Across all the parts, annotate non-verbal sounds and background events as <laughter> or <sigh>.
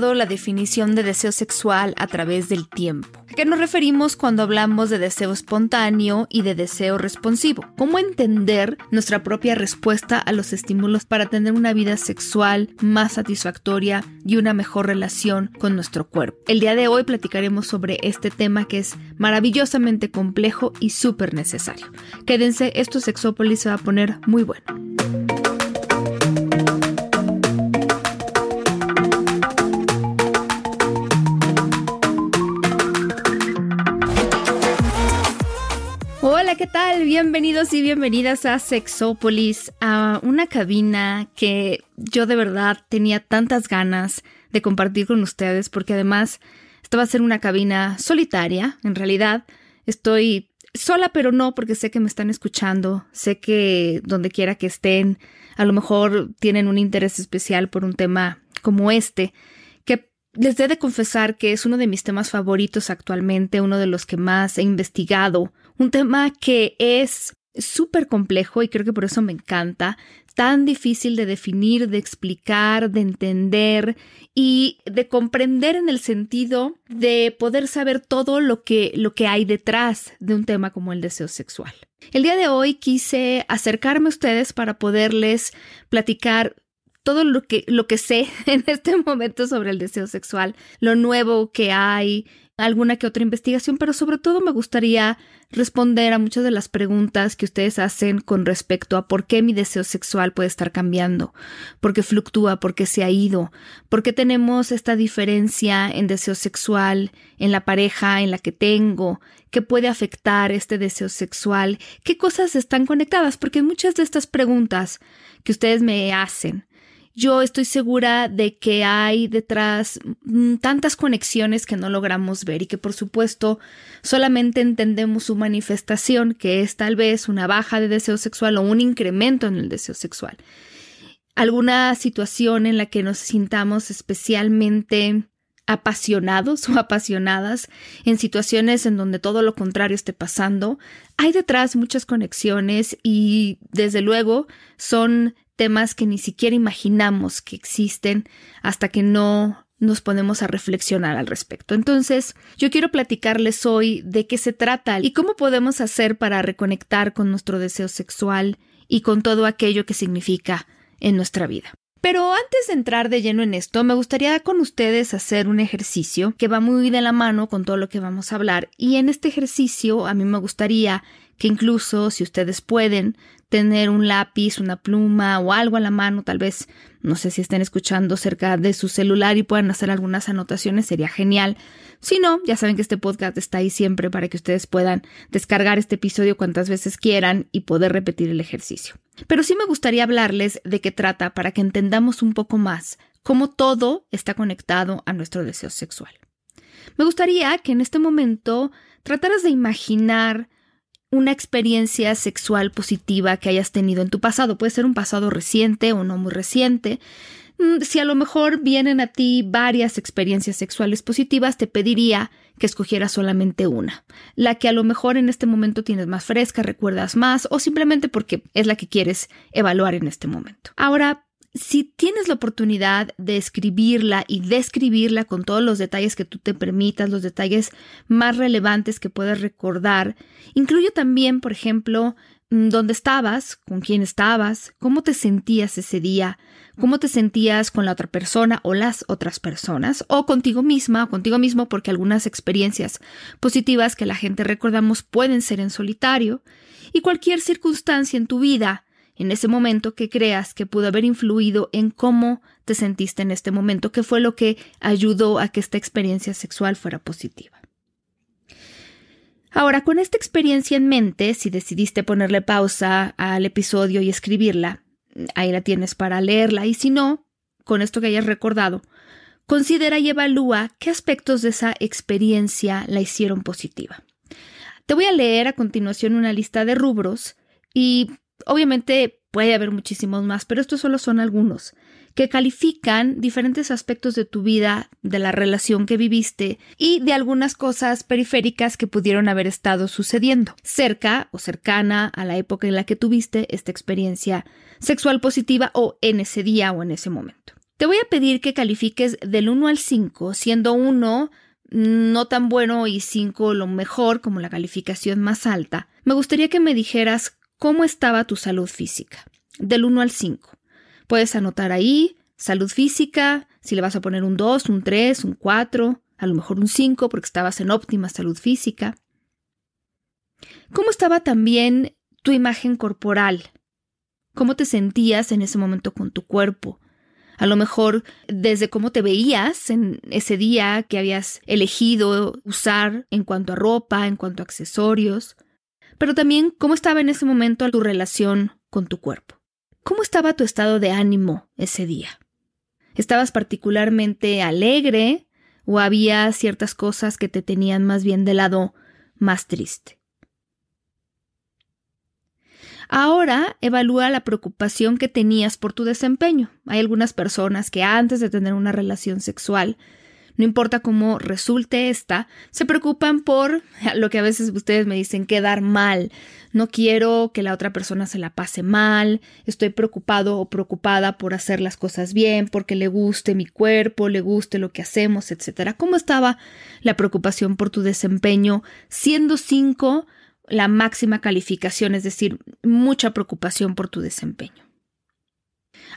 La definición de deseo sexual a través del tiempo. ¿A qué nos referimos cuando hablamos de deseo espontáneo y de deseo responsivo? ¿Cómo entender nuestra propia respuesta a los estímulos para tener una vida sexual más satisfactoria y una mejor relación con nuestro cuerpo? El día de hoy platicaremos sobre este tema que es maravillosamente complejo y súper necesario. Quédense, esto Sexópolis se va a poner muy bueno. ¿Qué tal? Bienvenidos y bienvenidas a Sexópolis, a una cabina que yo de verdad tenía tantas ganas de compartir con ustedes porque además esta va a ser una cabina solitaria, en realidad estoy sola pero no porque sé que me están escuchando, sé que donde quiera que estén, a lo mejor tienen un interés especial por un tema como este, que les he de confesar que es uno de mis temas favoritos actualmente, uno de los que más he investigado un tema que es súper complejo y creo que por eso me encanta, tan difícil de definir, de explicar, de entender y de comprender en el sentido de poder saber todo lo que, lo que hay detrás de un tema como el deseo sexual. El día de hoy quise acercarme a ustedes para poderles platicar todo lo que, lo que sé <laughs> en este momento sobre el deseo sexual, lo nuevo que hay, alguna que otra investigación, pero sobre todo me gustaría responder a muchas de las preguntas que ustedes hacen con respecto a por qué mi deseo sexual puede estar cambiando, por qué fluctúa, por qué se ha ido, por qué tenemos esta diferencia en deseo sexual, en la pareja en la que tengo, qué puede afectar este deseo sexual, qué cosas están conectadas, porque muchas de estas preguntas que ustedes me hacen, yo estoy segura de que hay detrás mm, tantas conexiones que no logramos ver y que por supuesto solamente entendemos su manifestación, que es tal vez una baja de deseo sexual o un incremento en el deseo sexual. Alguna situación en la que nos sintamos especialmente apasionados <laughs> o apasionadas en situaciones en donde todo lo contrario esté pasando, hay detrás muchas conexiones y desde luego son temas que ni siquiera imaginamos que existen hasta que no nos ponemos a reflexionar al respecto. Entonces, yo quiero platicarles hoy de qué se trata y cómo podemos hacer para reconectar con nuestro deseo sexual y con todo aquello que significa en nuestra vida. Pero antes de entrar de lleno en esto, me gustaría con ustedes hacer un ejercicio que va muy de la mano con todo lo que vamos a hablar. Y en este ejercicio a mí me gustaría que incluso si ustedes pueden tener un lápiz, una pluma o algo a la mano, tal vez, no sé si estén escuchando cerca de su celular y puedan hacer algunas anotaciones, sería genial. Si no, ya saben que este podcast está ahí siempre para que ustedes puedan descargar este episodio cuantas veces quieran y poder repetir el ejercicio. Pero sí me gustaría hablarles de qué trata para que entendamos un poco más cómo todo está conectado a nuestro deseo sexual. Me gustaría que en este momento trataras de imaginar una experiencia sexual positiva que hayas tenido en tu pasado. Puede ser un pasado reciente o no muy reciente. Mm, si a lo mejor vienen a ti varias experiencias sexuales positivas, te pediría que escogieras solamente una, la que a lo mejor en este momento tienes más fresca, recuerdas más o simplemente porque es la que quieres evaluar en este momento. Ahora, si tienes la oportunidad de escribirla y describirla con todos los detalles que tú te permitas, los detalles más relevantes que puedas recordar, incluye también, por ejemplo, mm, dónde estabas, con quién estabas, cómo te sentías ese día, cómo te sentías con la otra persona o las otras personas, o contigo misma o contigo mismo, porque algunas experiencias positivas que la gente recordamos pueden ser en solitario, y cualquier circunstancia en tu vida en ese momento que creas que pudo haber influido en cómo te sentiste en este momento, que fue lo que ayudó a que esta experiencia sexual fuera positiva. Ahora, con esta experiencia en mente, si decidiste ponerle pausa al episodio y escribirla, ahí la tienes para leerla, y si no, con esto que hayas recordado, considera y evalúa qué aspectos de esa experiencia la hicieron positiva. Te voy a leer a continuación una lista de rubros y obviamente puede haber muchísimos más, pero estos solo son algunos que califican diferentes aspectos de tu vida, de la relación que viviste y de algunas cosas periféricas que pudieron haber estado sucediendo cerca o cercana a la época en la que tuviste esta experiencia sexual positiva o en ese día o en ese momento. Te voy a pedir que califiques del 1 al 5, siendo 1 no tan bueno y 5 lo mejor como la calificación más alta. Me gustaría que me dijeras cómo estaba tu salud física, del 1 al 5. Puedes anotar ahí salud física, si le vas a poner un 2, un 3, un 4, a lo mejor un 5 porque estabas en óptima salud física. ¿Cómo estaba también tu imagen corporal? ¿Cómo te sentías en ese momento con tu cuerpo? A lo mejor desde cómo te veías en ese día que habías elegido usar en cuanto a ropa, en cuanto a accesorios, pero también cómo estaba en ese momento tu relación con tu cuerpo. ¿Cómo estaba tu estado de ánimo ese día? ¿Estabas particularmente alegre o había ciertas cosas que te tenían más bien del lado más triste? Ahora evalúa la preocupación que tenías por tu desempeño. Hay algunas personas que antes de tener una relación sexual no importa cómo resulte esta, se preocupan por <laughs> lo que a veces ustedes me dicen quedar mal. No quiero que la otra persona se la pase mal, estoy preocupado o preocupada por hacer las cosas bien, porque le guste mi cuerpo, le guste lo que hacemos, etc. ¿Cómo estaba la preocupación por tu desempeño? Siendo cinco la máxima calificación, es decir, mucha preocupación por tu desempeño.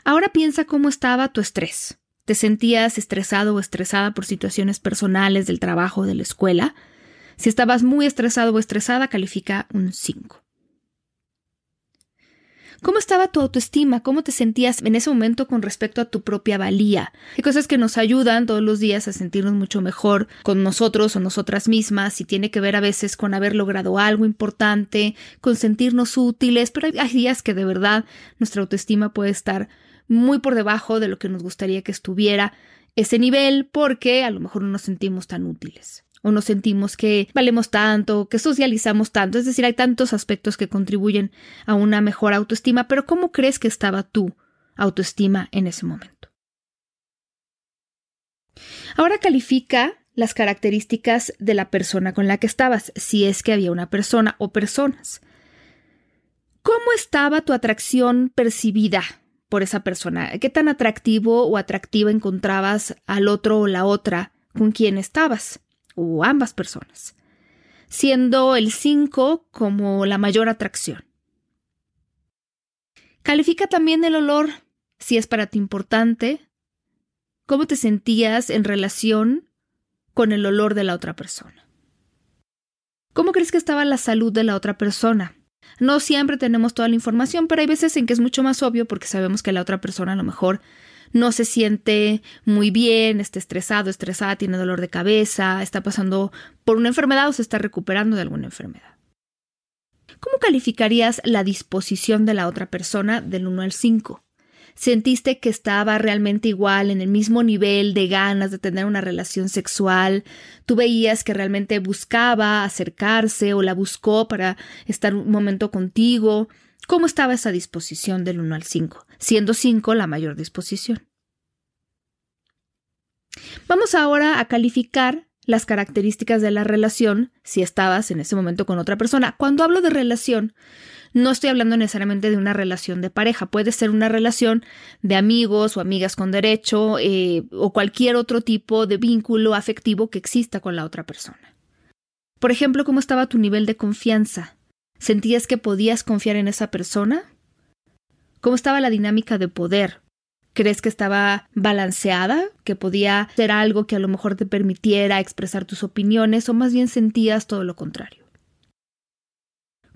Ahora piensa cómo estaba tu estrés te sentías estresado o estresada por situaciones personales del trabajo o de la escuela. Si estabas muy estresado o estresada, califica un 5. ¿Cómo estaba tu autoestima? ¿Cómo te sentías en ese momento con respecto a tu propia valía? Hay cosas que nos ayudan todos los días a sentirnos mucho mejor con nosotros o nosotras mismas y tiene que ver a veces con haber logrado algo importante, con sentirnos útiles, pero hay días que de verdad nuestra autoestima puede estar muy por debajo de lo que nos gustaría que estuviera ese nivel porque a lo mejor no nos sentimos tan útiles o nos sentimos que valemos tanto, que socializamos tanto, es decir, hay tantos aspectos que contribuyen a una mejor autoestima, pero ¿cómo crees que estaba tu autoestima en ese momento? Ahora califica las características de la persona con la que estabas, si es que había una persona o personas. ¿Cómo estaba tu atracción percibida por esa persona? ¿Qué tan atractivo o atractiva encontrabas al otro o la otra con quien estabas? O ambas personas. Siendo el 5 como la mayor atracción. Califica también el olor, si es para ti importante. ¿Cómo te sentías en relación con el olor de la otra persona? ¿Cómo crees que estaba la salud de la otra persona? No siempre tenemos toda la información, pero hay veces en que es mucho más obvio porque sabemos que la otra persona a lo mejor no se siente muy bien, está estresado, estresada, tiene dolor de cabeza, está pasando por una enfermedad o se está recuperando de alguna enfermedad. ¿Cómo calificarías la disposición de la otra persona del 1 al 5? Sentiste que estaba realmente igual, en el mismo nivel de ganas de tener una relación sexual, tú veías que realmente buscaba acercarse o la buscó para estar un momento contigo. ¿Cómo estaba esa disposición del 1 al 5? Siendo 5 la mayor disposición. Vamos ahora a calificar las características de la relación si estabas en ese momento con otra persona. Cuando hablo de relación, no estoy hablando necesariamente de una relación de pareja, puede ser una relación de amigos o amigas con derecho eh, o cualquier otro tipo de vínculo afectivo que exista con la otra persona. Por ejemplo, ¿cómo estaba tu nivel de confianza? ¿Sentías que podías confiar en esa persona? ¿Cómo estaba la dinámica de poder? ¿Crees que estaba balanceada? ¿Que podía ser algo que a lo mejor te permitiera expresar tus opiniones? ¿O más bien sentías todo lo contrario?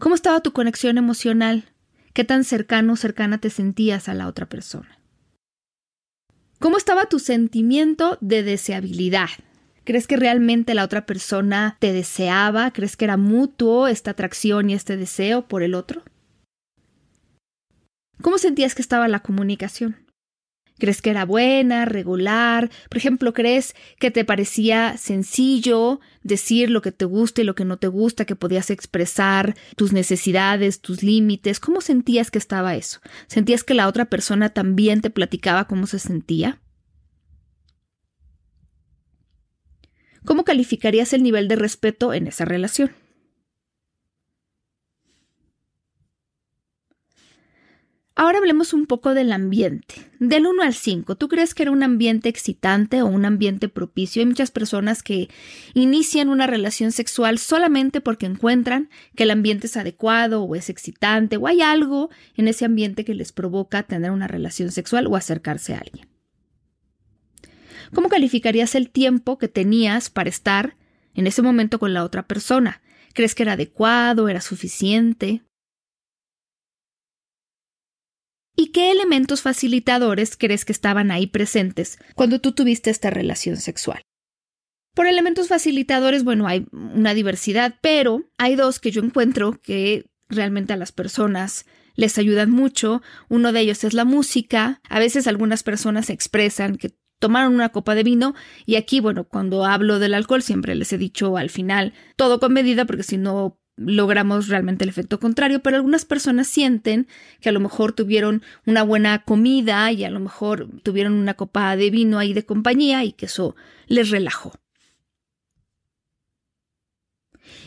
¿Cómo estaba tu conexión emocional? ¿Qué tan cercano o cercana te sentías a la otra persona? ¿Cómo estaba tu sentimiento de deseabilidad? ¿Crees que realmente la otra persona te deseaba? ¿Crees que era mutuo esta atracción y este deseo por el otro? ¿Cómo sentías que estaba la comunicación? ¿Crees que era buena, regular? Por ejemplo, ¿crees que te parecía sencillo decir lo que te gusta y lo que no te gusta, que podías expresar tus necesidades, tus límites? ¿Cómo sentías que estaba eso? ¿Sentías que la otra persona también te platicaba cómo se sentía? ¿Cómo calificarías el nivel de respeto en esa relación? Ahora hablemos un poco del ambiente. Del 1 al 5, ¿tú crees que era un ambiente excitante o un ambiente propicio? Hay muchas personas que inician una relación sexual solamente porque encuentran que el ambiente es adecuado o es excitante o hay algo en ese ambiente que les provoca tener una relación sexual o acercarse a alguien. ¿Cómo calificarías el tiempo que tenías para estar en ese momento con la otra persona? ¿Crees que era adecuado? ¿Era suficiente? ¿Y qué elementos facilitadores crees que estaban ahí presentes cuando tú tuviste esta relación sexual? Por elementos facilitadores, bueno, hay una diversidad, pero hay dos que yo encuentro que realmente a las personas les ayudan mucho. Uno de ellos es la música. A veces algunas personas expresan que tomaron una copa de vino y aquí, bueno, cuando hablo del alcohol siempre les he dicho al final todo con medida porque si no logramos realmente el efecto contrario, pero algunas personas sienten que a lo mejor tuvieron una buena comida y a lo mejor tuvieron una copa de vino ahí de compañía y que eso les relajó.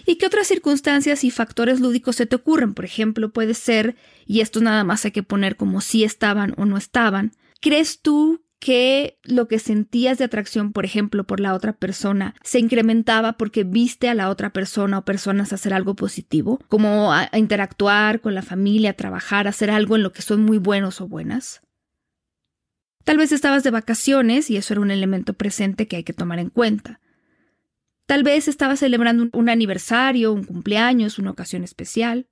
¿Y qué otras circunstancias y factores lúdicos se te ocurren? Por ejemplo, puede ser, y esto nada más hay que poner como si estaban o no estaban, ¿crees tú que lo que sentías de atracción, por ejemplo, por la otra persona, se incrementaba porque viste a la otra persona o personas hacer algo positivo, como interactuar con la familia, trabajar, hacer algo en lo que son muy buenos o buenas. Tal vez estabas de vacaciones y eso era un elemento presente que hay que tomar en cuenta. Tal vez estabas celebrando un aniversario, un cumpleaños, una ocasión especial.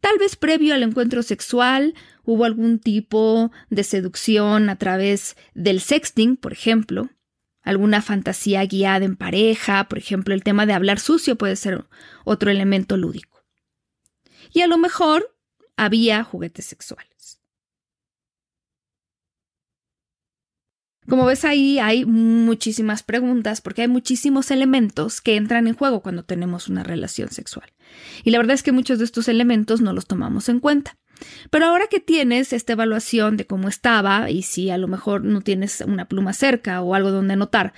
Tal vez previo al encuentro sexual hubo algún tipo de seducción a través del sexting, por ejemplo, alguna fantasía guiada en pareja, por ejemplo, el tema de hablar sucio puede ser otro elemento lúdico. Y a lo mejor había juguetes sexuales. Como ves ahí hay muchísimas preguntas porque hay muchísimos elementos que entran en juego cuando tenemos una relación sexual. Y la verdad es que muchos de estos elementos no los tomamos en cuenta. Pero ahora que tienes esta evaluación de cómo estaba y si a lo mejor no tienes una pluma cerca o algo donde anotar,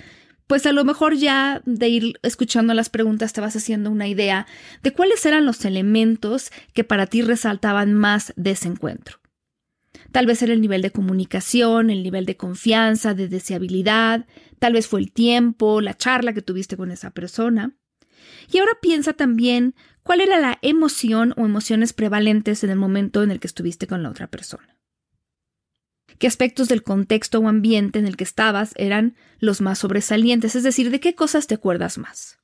pues a lo mejor ya de ir escuchando las preguntas te vas haciendo una idea de cuáles eran los elementos que para ti resaltaban más de ese encuentro. Tal vez era el nivel de comunicación, el nivel de confianza, de deseabilidad, tal vez fue el tiempo, la charla que tuviste con esa persona. Y ahora piensa también cuál era la emoción o emociones prevalentes en el momento en el que estuviste con la otra persona. ¿Qué aspectos del contexto o ambiente en el que estabas eran los más sobresalientes? Es decir, ¿de qué cosas te acuerdas más?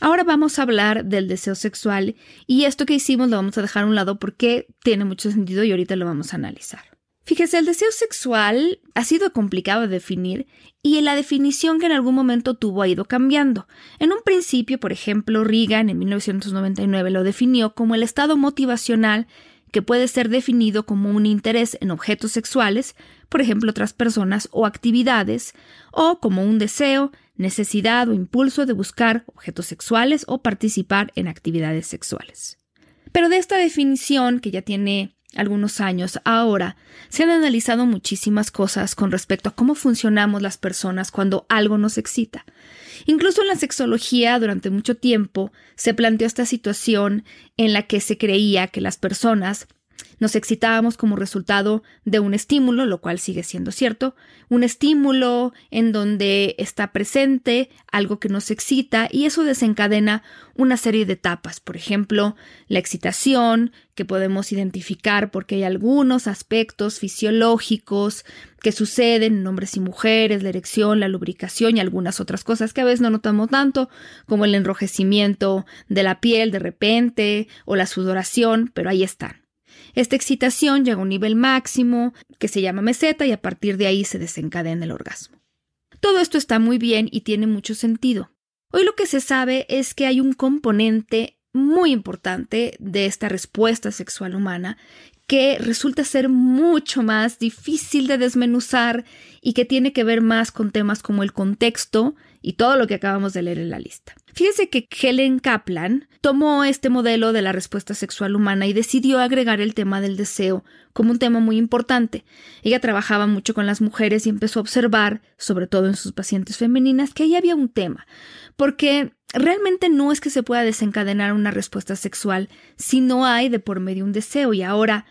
Ahora vamos a hablar del deseo sexual y esto que hicimos lo vamos a dejar a un lado porque tiene mucho sentido y ahorita lo vamos a analizar. Fíjese, el deseo sexual ha sido complicado de definir y la definición que en algún momento tuvo ha ido cambiando. En un principio, por ejemplo, Reagan en 1999 lo definió como el estado motivacional que puede ser definido como un interés en objetos sexuales, por ejemplo, otras personas o actividades, o como un deseo, necesidad o impulso de buscar objetos sexuales o participar en actividades sexuales. Pero de esta definición, que ya tiene algunos años, ahora se han analizado muchísimas cosas con respecto a cómo funcionamos las personas cuando algo nos excita. Incluso en la sexología durante mucho tiempo se planteó esta situación en la que se creía que las personas nos excitábamos como resultado de un estímulo, lo cual sigue siendo cierto, un estímulo en donde está presente algo que nos excita y eso desencadena una serie de etapas, por ejemplo, la excitación, que podemos identificar porque hay algunos aspectos fisiológicos que suceden en hombres y mujeres, la erección, la lubricación y algunas otras cosas que a veces no notamos tanto, como el enrojecimiento de la piel de repente o la sudoración, pero ahí están. Esta excitación llega a un nivel máximo que se llama meseta y a partir de ahí se desencadena el orgasmo. Todo esto está muy bien y tiene mucho sentido. Hoy lo que se sabe es que hay un componente muy importante de esta respuesta sexual humana que resulta ser mucho más difícil de desmenuzar y que tiene que ver más con temas como el contexto y todo lo que acabamos de leer en la lista. Fíjese que Helen Kaplan tomó este modelo de la respuesta sexual humana y decidió agregar el tema del deseo como un tema muy importante. Ella trabajaba mucho con las mujeres y empezó a observar, sobre todo en sus pacientes femeninas, que ahí había un tema, porque realmente no es que se pueda desencadenar una respuesta sexual si no hay de por medio un deseo y ahora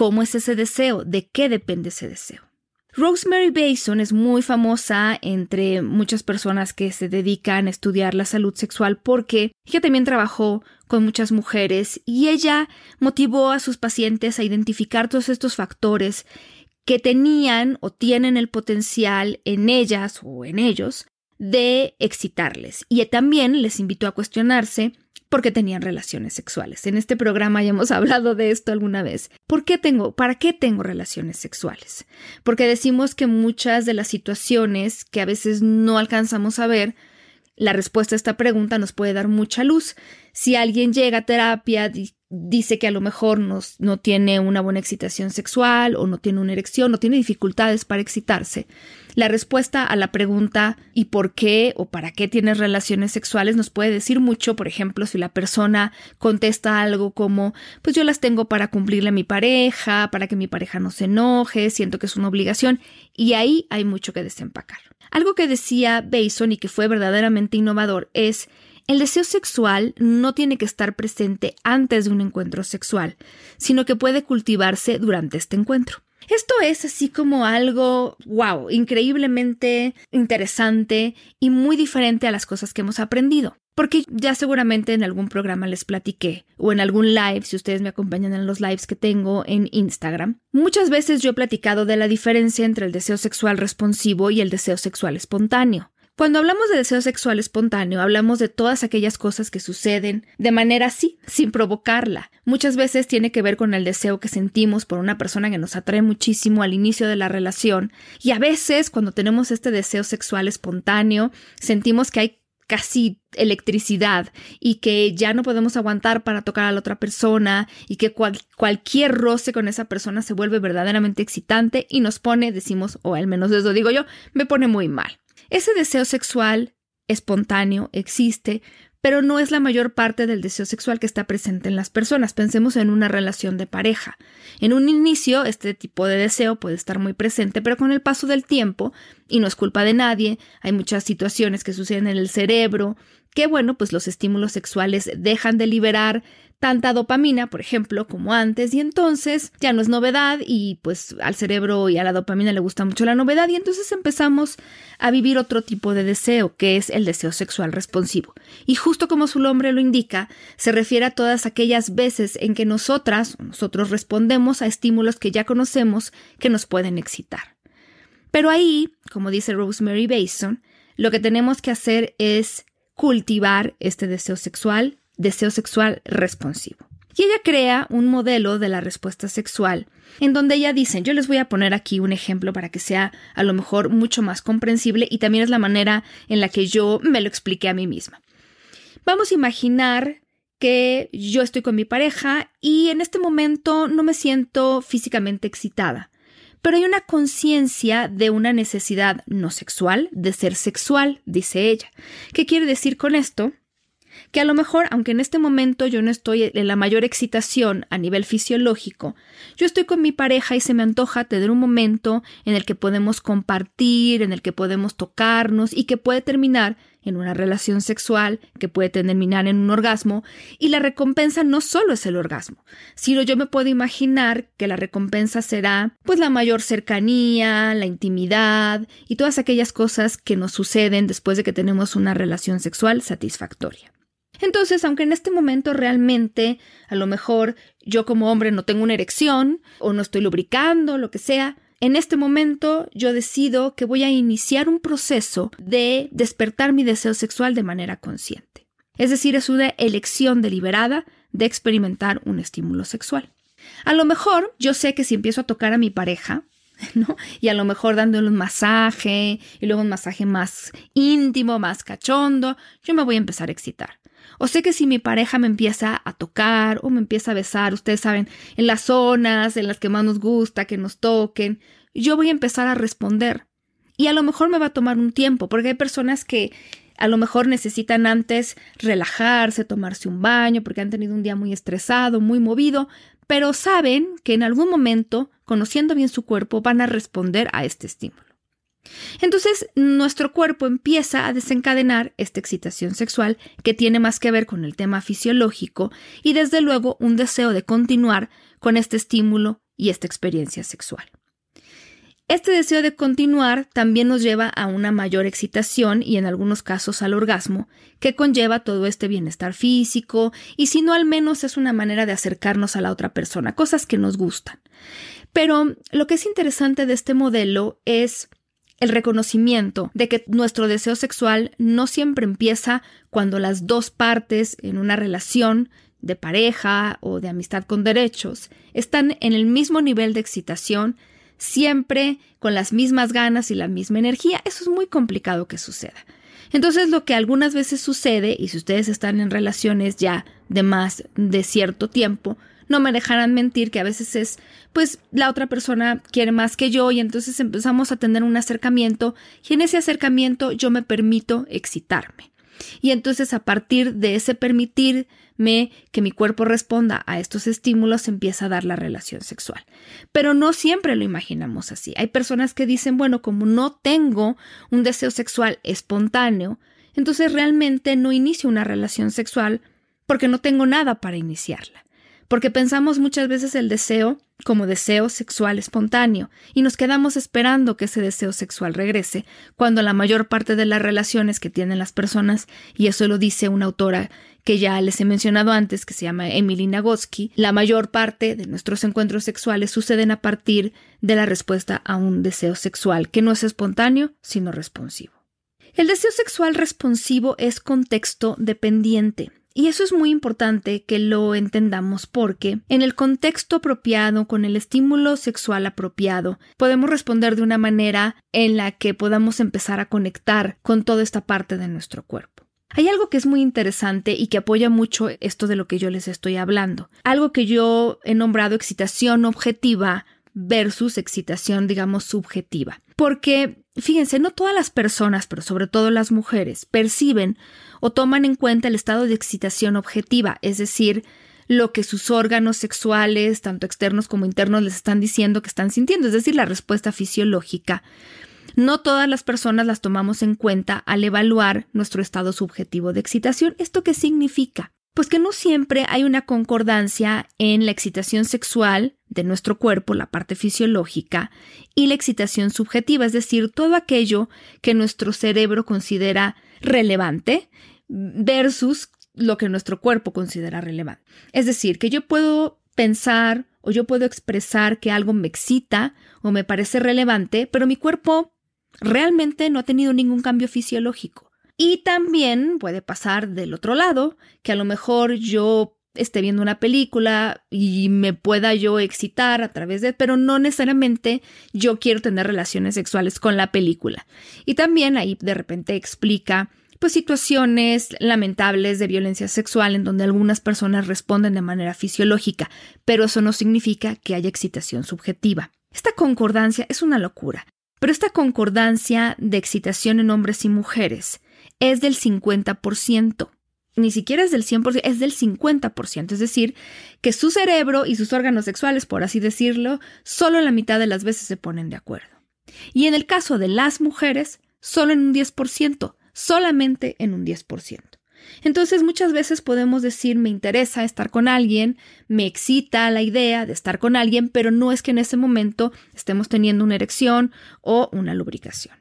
¿Cómo es ese deseo? ¿De qué depende ese deseo? Rosemary Bason es muy famosa entre muchas personas que se dedican a estudiar la salud sexual porque ella también trabajó con muchas mujeres y ella motivó a sus pacientes a identificar todos estos factores que tenían o tienen el potencial en ellas o en ellos de excitarles. Y también les invitó a cuestionarse porque tenían relaciones sexuales. En este programa ya hemos <laughs> hablado de esto alguna vez. ¿Por qué tengo, para qué tengo relaciones sexuales? Porque decimos que muchas de las situaciones que a veces no alcanzamos a ver, la respuesta a esta pregunta nos puede dar mucha luz. Si alguien llega a terapia, dice que a lo mejor no tiene una buena excitación sexual o no tiene una erección, o tiene dificultades para excitarse. La respuesta a la pregunta ¿y por qué o para qué tienes relaciones sexuales? nos puede decir mucho, por ejemplo, si la persona contesta algo como pues yo las tengo para cumplirle a mi pareja, para que mi pareja no se enoje, siento que es una obligación y ahí hay mucho que desempacar. Algo que decía Bason y que fue verdaderamente innovador es el deseo sexual no tiene que estar presente antes de un encuentro sexual, sino que puede cultivarse durante este encuentro. Esto es así como algo, wow, increíblemente interesante y muy diferente a las cosas que hemos aprendido. Porque ya seguramente en algún programa les platiqué, o en algún live, si ustedes me acompañan en los lives que tengo en Instagram, muchas veces yo he platicado de la diferencia entre el deseo sexual responsivo y el deseo sexual espontáneo. Cuando hablamos de deseo sexual espontáneo, hablamos de todas aquellas cosas que suceden de manera así, sin provocarla. Muchas veces tiene que ver con el deseo que sentimos por una persona que nos atrae muchísimo al inicio de la relación. Y a veces, cuando tenemos este deseo sexual espontáneo, sentimos que hay casi electricidad y que ya no podemos aguantar para tocar a la otra persona y que cualquier roce con esa persona se vuelve verdaderamente excitante y nos pone, decimos, o al menos eso digo yo, me pone muy mal. Ese deseo sexual espontáneo existe, pero no es la mayor parte del deseo sexual que está presente en las personas. Pensemos en una relación de pareja. En un inicio, este tipo de deseo puede estar muy presente, pero con el paso del tiempo, y no es culpa de nadie, hay muchas situaciones que suceden en el cerebro, que bueno, pues los estímulos sexuales dejan de liberar tanta dopamina, por ejemplo, como antes, y entonces ya no es novedad y pues al cerebro y a la dopamina le gusta mucho la novedad y entonces empezamos a vivir otro tipo de deseo, que es el deseo sexual responsivo. Y justo como su nombre lo indica, se refiere a todas aquellas veces en que nosotras nosotros respondemos a estímulos que ya conocemos que nos pueden excitar. Pero ahí, como dice Rosemary Bason, lo que tenemos que hacer es cultivar este deseo sexual deseo sexual responsivo. Y ella crea un modelo de la respuesta sexual en donde ella dice, yo les voy a poner aquí un ejemplo para que sea a lo mejor mucho más comprensible y también es la manera en la que yo me lo expliqué a mí misma. Vamos a imaginar que yo estoy con mi pareja y en este momento no me siento físicamente excitada, pero hay una conciencia de una necesidad no sexual, de ser sexual, dice ella. ¿Qué quiere decir con esto? Que a lo mejor, aunque en este momento yo no estoy en la mayor excitación a nivel fisiológico, yo estoy con mi pareja y se me antoja tener un momento en el que podemos compartir, en el que podemos tocarnos y que puede terminar en una relación sexual, que puede terminar en un orgasmo, y la recompensa no solo es el orgasmo, sino yo me puedo imaginar que la recompensa será pues la mayor cercanía, la intimidad y todas aquellas cosas que nos suceden después de que tenemos una relación sexual satisfactoria. Entonces, aunque en este momento realmente a lo mejor yo como hombre no tengo una erección o no estoy lubricando, lo que sea, en este momento yo decido que voy a iniciar un proceso de despertar mi deseo sexual de manera consciente. Es decir, es una elección deliberada de experimentar un estímulo sexual. A lo mejor yo sé que si empiezo a tocar a mi pareja, <laughs> ¿no? Y a lo mejor dándole un masaje y luego un masaje más íntimo, más cachondo, yo me voy a empezar a excitar. O sé que si mi pareja me empieza a tocar o me empieza a besar, ustedes saben, en las zonas en las que más nos gusta que nos toquen, yo voy a empezar a responder. Y a lo mejor me va a tomar un tiempo, porque hay personas que a lo mejor necesitan antes relajarse, tomarse un baño, porque han tenido un día muy estresado, muy movido, pero saben que en algún momento, conociendo bien su cuerpo, van a responder a este estímulo. Entonces, nuestro cuerpo empieza a desencadenar esta excitación sexual que tiene más que ver con el tema fisiológico y desde luego un deseo de continuar con este estímulo y esta experiencia sexual. Este deseo de continuar también nos lleva a una mayor excitación y en algunos casos al orgasmo, que conlleva todo este bienestar físico y si no al menos es una manera de acercarnos a la otra persona, cosas que nos gustan. Pero lo que es interesante de este modelo es el reconocimiento de que nuestro deseo sexual no siempre empieza cuando las dos partes en una relación de pareja o de amistad con derechos están en el mismo nivel de excitación, siempre con las mismas ganas y la misma energía. Eso es muy complicado que suceda. Entonces lo que algunas veces sucede, y si ustedes están en relaciones ya de más de cierto tiempo, no me dejarán mentir que a veces es, pues la otra persona quiere más que yo y entonces empezamos a tener un acercamiento y en ese acercamiento yo me permito excitarme. Y entonces a partir de ese permitirme que mi cuerpo responda a estos estímulos empieza a dar la relación sexual. Pero no siempre lo imaginamos así. Hay personas que dicen, bueno, como no tengo un deseo sexual espontáneo, entonces realmente no inicio una relación sexual porque no tengo nada para iniciarla porque pensamos muchas veces el deseo como deseo sexual espontáneo y nos quedamos esperando que ese deseo sexual regrese, cuando la mayor parte de las relaciones que tienen las personas, y eso lo dice una autora que ya les he mencionado antes, que se llama Emily Nagoski, la mayor parte de nuestros encuentros sexuales suceden a partir de la respuesta a un deseo sexual que no es espontáneo, sino responsivo. El deseo sexual responsivo es contexto dependiente. Y eso es muy importante que lo entendamos porque en el contexto apropiado, con el estímulo sexual apropiado, podemos responder de una manera en la que podamos empezar a conectar con toda esta parte de nuestro cuerpo. Hay algo que es muy interesante y que apoya mucho esto de lo que yo les estoy hablando. Algo que yo he nombrado excitación objetiva versus excitación, digamos, subjetiva. Porque, fíjense, no todas las personas, pero sobre todo las mujeres, perciben o toman en cuenta el estado de excitación objetiva, es decir, lo que sus órganos sexuales, tanto externos como internos, les están diciendo que están sintiendo, es decir, la respuesta fisiológica. No todas las personas las tomamos en cuenta al evaluar nuestro estado subjetivo de excitación. ¿Esto qué significa? Pues que no siempre hay una concordancia en la excitación sexual de nuestro cuerpo, la parte fisiológica, y la excitación subjetiva, es decir, todo aquello que nuestro cerebro considera relevante versus lo que nuestro cuerpo considera relevante. Es decir, que yo puedo pensar o yo puedo expresar que algo me excita o me parece relevante, pero mi cuerpo realmente no ha tenido ningún cambio fisiológico. Y también puede pasar del otro lado, que a lo mejor yo esté viendo una película y me pueda yo excitar a través de, pero no necesariamente yo quiero tener relaciones sexuales con la película. Y también ahí de repente explica pues situaciones lamentables de violencia sexual en donde algunas personas responden de manera fisiológica, pero eso no significa que haya excitación subjetiva. Esta concordancia es una locura, pero esta concordancia de excitación en hombres y mujeres es del 50%. Ni siquiera es del 100%, es del 50%. Es decir, que su cerebro y sus órganos sexuales, por así decirlo, solo la mitad de las veces se ponen de acuerdo. Y en el caso de las mujeres, solo en un 10%, solamente en un 10%. Entonces muchas veces podemos decir me interesa estar con alguien, me excita la idea de estar con alguien, pero no es que en ese momento estemos teniendo una erección o una lubricación.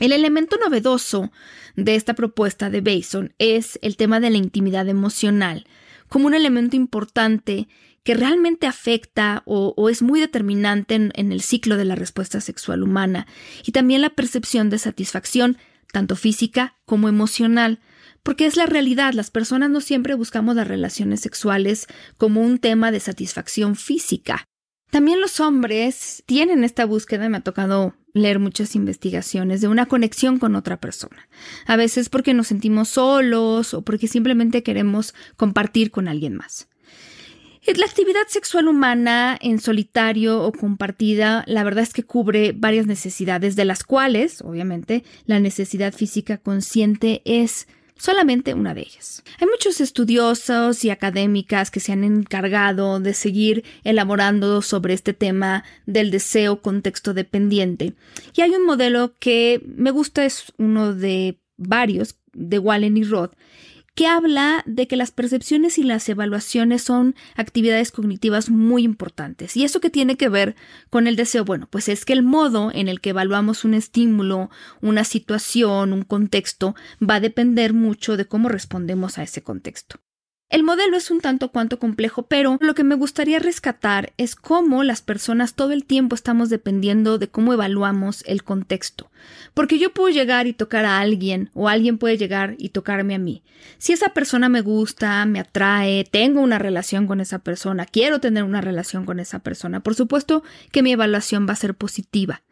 El elemento novedoso de esta propuesta de Bason es el tema de la intimidad emocional, como un elemento importante que realmente afecta o, es muy determinante en, en el ciclo de la respuesta sexual humana y también la percepción de satisfacción, tanto física como emocional, porque es la realidad, las personas no siempre buscamos las relaciones sexuales como un tema de satisfacción física, También los hombres tienen esta búsqueda, me ha tocado leer muchas investigaciones, de una conexión con otra persona. A veces porque nos sentimos solos o porque simplemente queremos compartir con alguien más. La actividad sexual humana en solitario o compartida, la verdad es que cubre varias necesidades, de las cuales, obviamente, la necesidad física consciente es solamente una de ellas. Hay muchos estudiosos y académicas que se han encargado de seguir elaborando sobre este tema del deseo contexto dependiente. Y hay un modelo que me gusta, es uno de varios, de Wallen y Roth, que habla de que las percepciones y las evaluaciones son actividades cognitivas muy importantes. ¿Y eso que tiene que ver con el deseo? Bueno, pues es que el modo en el que evaluamos un estímulo, una situación, un contexto, va a depender mucho de cómo respondemos a ese contexto. El modelo es un tanto cuanto complejo, pero lo que me gustaría rescatar es cómo las personas todo el tiempo estamos dependiendo de cómo evaluamos el contexto. Porque yo puedo llegar y tocar a alguien, o alguien puede llegar y tocarme a mí. Si esa persona me gusta, me atrae, tengo una relación con esa persona, quiero tener una relación con esa persona, por supuesto que mi evaluación va a ser positiva.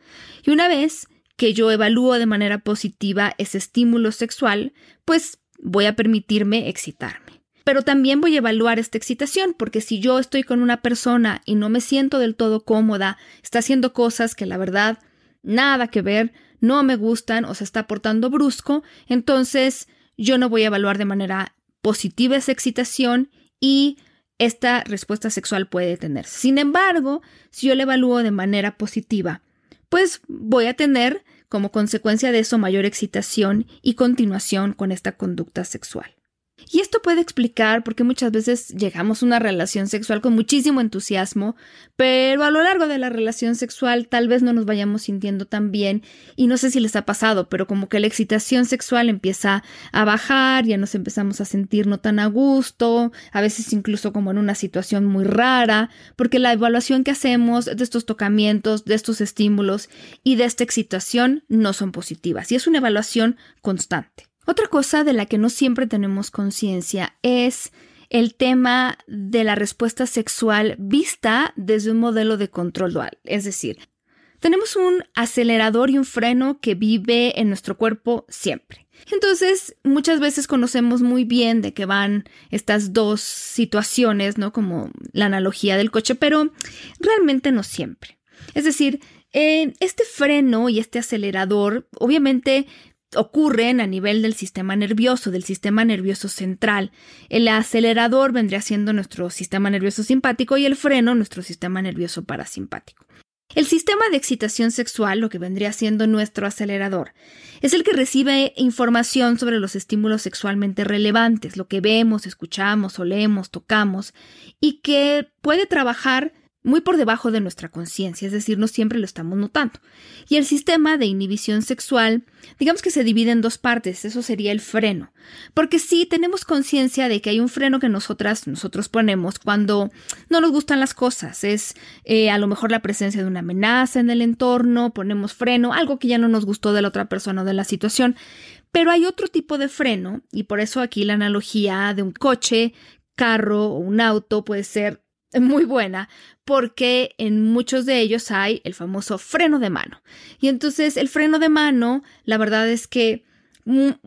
Y una vez que yo evalúo de manera positiva ese estímulo sexual, pues voy a permitirme excitarme pero también voy a evaluar esta excitación, porque si yo estoy con una persona y no me siento del todo cómoda, está haciendo cosas que la verdad nada que ver, no me gustan o se está portando brusco, entonces yo no voy a evaluar de manera positiva esa excitación y esta respuesta sexual puede detenerse. Sin embargo, si yo la evalúo de manera positiva, pues voy a tener como consecuencia de eso mayor excitación y continuación con esta conducta sexual. Y esto puede explicar por qué muchas veces llegamos a una relación sexual con muchísimo entusiasmo, pero a lo largo de la relación sexual tal vez no nos vayamos sintiendo tan bien y no sé si les ha pasado, pero como que la excitación sexual empieza a bajar, ya nos empezamos a sentir no tan a gusto, a veces incluso como en una situación muy rara, porque la evaluación que hacemos de estos tocamientos, de estos estímulos y de esta excitación no son positivas y es una evaluación constante. Otra cosa de la que no siempre tenemos conciencia es el tema de la respuesta sexual vista desde un modelo de control dual. Es decir, tenemos un acelerador y un freno que vive en nuestro cuerpo siempre. Entonces, muchas veces conocemos muy bien de qué van estas dos situaciones, ¿no? Como la analogía del coche, pero realmente no siempre. Es decir, eh, este freno y este acelerador obviamente ocurren a nivel del sistema nervioso, del sistema nervioso central. El acelerador vendría siendo nuestro sistema nervioso simpático y el freno nuestro sistema nervioso parasimpático. El sistema de excitación sexual, lo que vendría siendo nuestro acelerador, es el que recibe información sobre los estímulos sexualmente relevantes, lo que vemos, escuchamos, olemos, tocamos, y que puede trabajar muy por debajo de nuestra conciencia, es decir, no siempre lo estamos notando. Y el sistema de inhibición sexual, digamos que se divide en dos partes, eso sería el freno, porque sí tenemos conciencia de que hay un freno que nosotras, nosotros ponemos cuando no nos gustan las cosas, es eh, a lo mejor la presencia de una amenaza en el entorno, ponemos freno, algo que ya no nos gustó de la otra persona o de la situación, pero hay otro tipo de freno, y por eso aquí la analogía de un coche, carro o un auto puede ser muy buena porque en muchos de ellos hay el famoso freno de mano. Y entonces el freno de mano, la verdad es que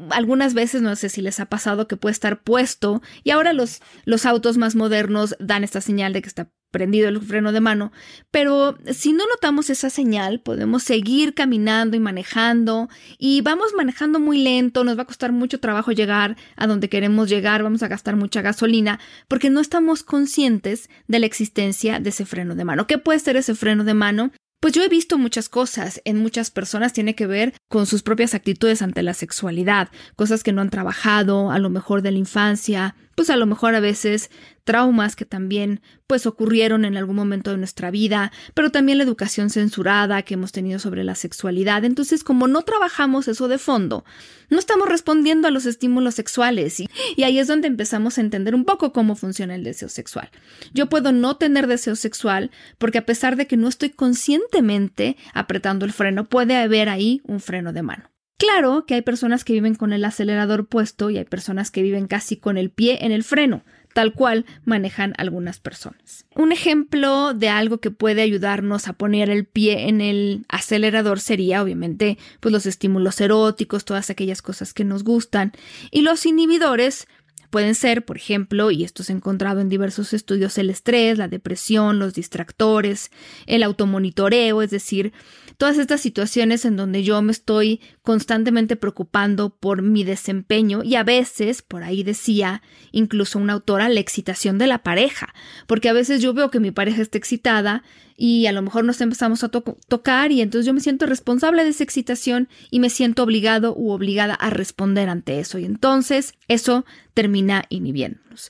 algunas veces no sé si les ha pasado que puede estar puesto y ahora los, los autos más modernos dan esta señal de que está prendido el freno de mano, pero si no notamos esa señal, podemos seguir caminando y manejando y vamos manejando muy lento, nos va a costar mucho trabajo llegar a donde queremos llegar, vamos a gastar mucha gasolina porque no estamos conscientes de la existencia de ese freno de mano. ¿Qué puede ser ese freno de mano? Pues yo he visto muchas cosas en muchas personas, tiene que ver con sus propias actitudes ante la sexualidad, cosas que no han trabajado, a lo mejor de la infancia, pues a lo mejor a veces traumas que también pues ocurrieron en algún momento de nuestra vida, pero también la educación censurada que hemos tenido sobre la sexualidad. Entonces, como no trabajamos eso de fondo, no estamos respondiendo a los estímulos sexuales y, y ahí es donde empezamos a entender un poco cómo funciona el deseo sexual. Yo puedo no tener deseo sexual porque a pesar de que no estoy conscientemente apretando el freno, puede haber ahí un freno de mano. Claro que hay personas que viven con el acelerador puesto y hay personas que viven casi con el pie en el freno. tal cual manejan algunas personas. Un ejemplo de algo que puede ayudarnos a poner el pie en el acelerador sería obviamente pues los estímulos eróticos, todas aquellas cosas que nos gustan y los inhibidores Pueden ser, por ejemplo, y esto se ha encontrado en diversos estudios, el estrés, la depresión, los distractores, el automonitoreo, es decir, todas estas situaciones en donde yo me estoy constantemente preocupando por mi desempeño y a veces, por ahí decía incluso una autora, la excitación de la pareja, porque a veces yo veo que mi pareja está excitada y a lo mejor nos empezamos a tocar y entonces yo me siento responsable de esa excitación y me siento obligado u obligada a responder ante eso y entonces eso termina inhibiéndonos.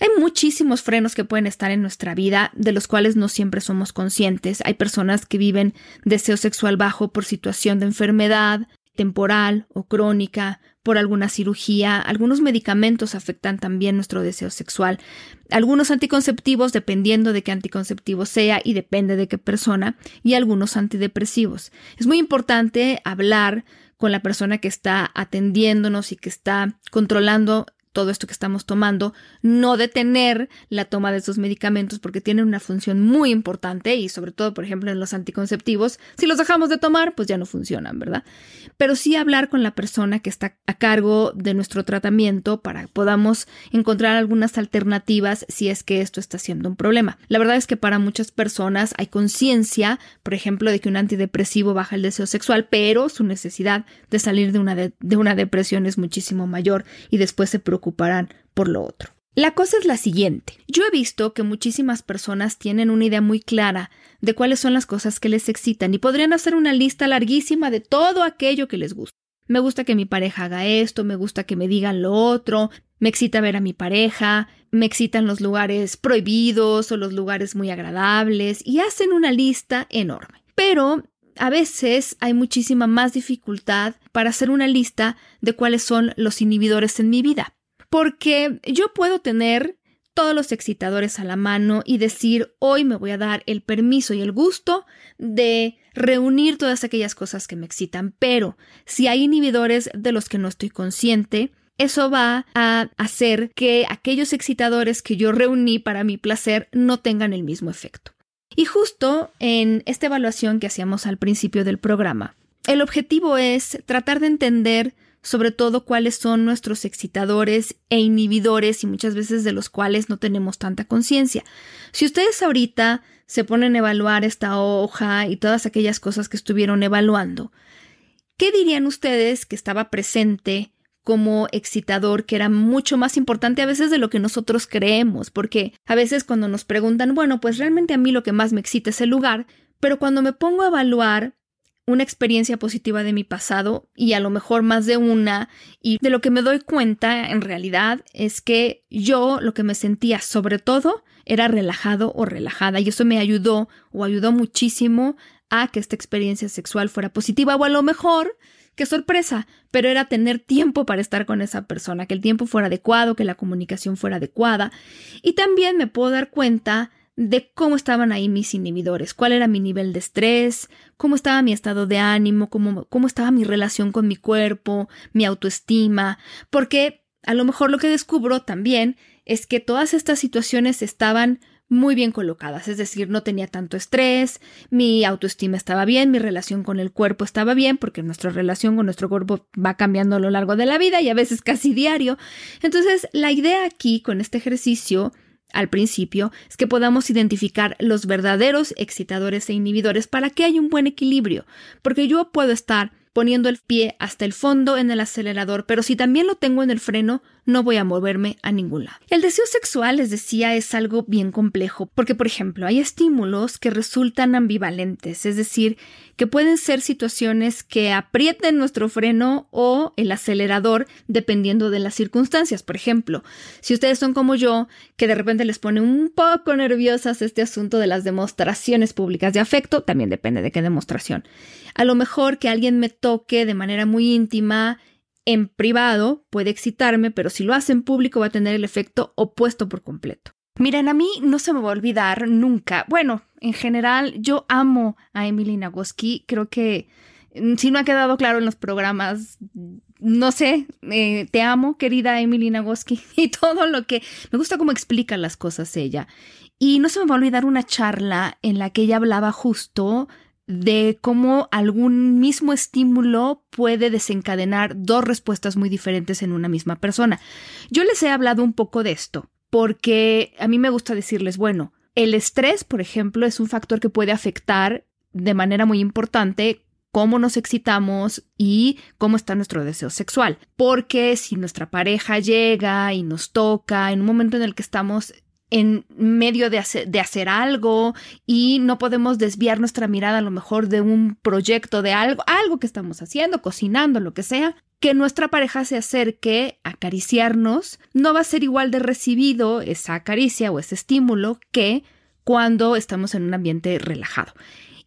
Hay muchísimos frenos que pueden estar en nuestra vida, de los cuales no siempre somos conscientes. Hay personas que viven deseo sexual bajo por situación de enfermedad, temporal o crónica, por alguna cirugía. Algunos medicamentos afectan también nuestro deseo sexual. Algunos anticonceptivos, dependiendo de qué anticonceptivo sea y depende de qué persona, y algunos antidepresivos. Es muy importante hablar con la persona que está atendiéndonos y que está controlando todo esto que estamos tomando, no detener la toma de esos medicamentos porque tienen una función muy importante y sobre todo, por ejemplo, en los anticonceptivos, si los dejamos de tomar, pues ya no funcionan, ¿verdad? Pero sí hablar con la persona que está a cargo de nuestro tratamiento para que podamos encontrar algunas alternativas si es que esto está siendo un problema. La verdad es que para muchas personas hay conciencia, por ejemplo, de que un antidepresivo baja el deseo sexual, pero su necesidad de salir de una, de, de una depresión es muchísimo mayor y después se preocupa por lo otro. La cosa es la siguiente. Yo he visto que muchísimas personas tienen una idea muy clara de cuáles son las cosas que les excitan y podrían hacer una lista larguísima de todo aquello que les gusta. Me gusta que mi pareja haga esto, me gusta que me digan lo otro, me excita ver a mi pareja, me excitan los lugares prohibidos o los lugares muy agradables y hacen una lista enorme. Pero a veces hay muchísima más dificultad para hacer una lista de cuáles son los inhibidores en mi vida porque yo puedo tener todos los excitadores a la mano y decir, hoy me voy a dar el permiso y el gusto de reunir todas aquellas cosas que me excitan, pero si hay inhibidores de los que no estoy consciente, eso va a hacer que aquellos excitadores que yo reuní para mi placer no tengan el mismo efecto. Y justo en esta evaluación que hacíamos al principio del programa, el objetivo es tratar de entender sobre todo cuáles son nuestros excitadores e inhibidores y muchas veces de los cuales no tenemos tanta conciencia. Si ustedes ahorita se ponen a evaluar esta hoja y todas aquellas cosas que estuvieron evaluando, ¿qué dirían ustedes que estaba presente como excitador que era mucho más importante a veces de lo que nosotros creemos? Porque a veces cuando nos preguntan, bueno, pues realmente a mí lo que más me excita es el lugar, pero cuando me pongo a evaluar una experiencia positiva de mi pasado y a lo mejor más de una. Y de lo que me doy cuenta en realidad es que yo lo que me sentía sobre todo era relajado o relajada. Y eso me ayudó o ayudó muchísimo a que esta experiencia sexual fuera positiva. O a lo mejor qué sorpresa, pero era tener tiempo para estar con esa persona, que el tiempo fuera adecuado, que la comunicación fuera adecuada. Y también me puedo dar cuenta de cómo estaban ahí mis inhibidores, cuál era mi nivel de estrés, cómo estaba mi estado de ánimo, cómo, cómo estaba mi relación con mi cuerpo, mi autoestima, porque a lo mejor lo que descubro también es que todas estas situaciones estaban muy bien colocadas, es decir, no tenía tanto estrés, mi autoestima estaba bien, mi relación con el cuerpo estaba bien, porque nuestra relación con nuestro cuerpo va cambiando a lo largo de la vida y a veces casi diario. Entonces, la idea aquí con este ejercicio al principio es que podamos identificar los verdaderos excitadores e inhibidores para que haya un buen equilibrio, porque yo puedo estar poniendo el pie hasta el fondo en el acelerador, pero si también lo tengo en el freno, no voy a moverme a ningún lado. El deseo sexual, les decía, es algo bien complejo, porque por ejemplo, hay estímulos que resultan ambivalentes, es decir, que pueden ser situaciones que aprieten nuestro freno o el acelerador dependiendo de las circunstancias. Por ejemplo, si ustedes son como yo, que de repente les pone un poco nerviosas este asunto de las demostraciones públicas de afecto, también depende de qué demostración. A lo mejor que alguien me toque de manera muy íntima en privado puede excitarme, pero si lo hace en público va a tener el efecto opuesto por completo. Miren, a mí no se me va a olvidar nunca. Bueno, en general, yo amo a Emily Nagoski. Creo que mm, si no ha quedado claro en los programas, no sé, eh, te amo, querida Emily Nagoski, <laughs> y todo lo que me gusta cómo explica las cosas ella. Y no se me va a olvidar una charla en la que ella hablaba justo de cómo algún mismo estímulo puede desencadenar dos respuestas muy diferentes en una misma persona. Yo les he hablado un poco de esto, porque a mí me gusta decirles, bueno, el estrés, por ejemplo, es un factor que puede afectar de manera muy importante cómo nos excitamos y cómo está nuestro deseo sexual. Porque si nuestra pareja llega y nos toca en un momento en el que estamos en medio de hacer, de hacer, algo y no podemos desviar nuestra mirada a lo mejor de un proyecto, de algo, algo que estamos haciendo, cocinando, lo que sea, que nuestra pareja se acerque a acariciarnos, no va a ser igual de recibido esa caricia o ese estímulo que cuando estamos en un ambiente relajado.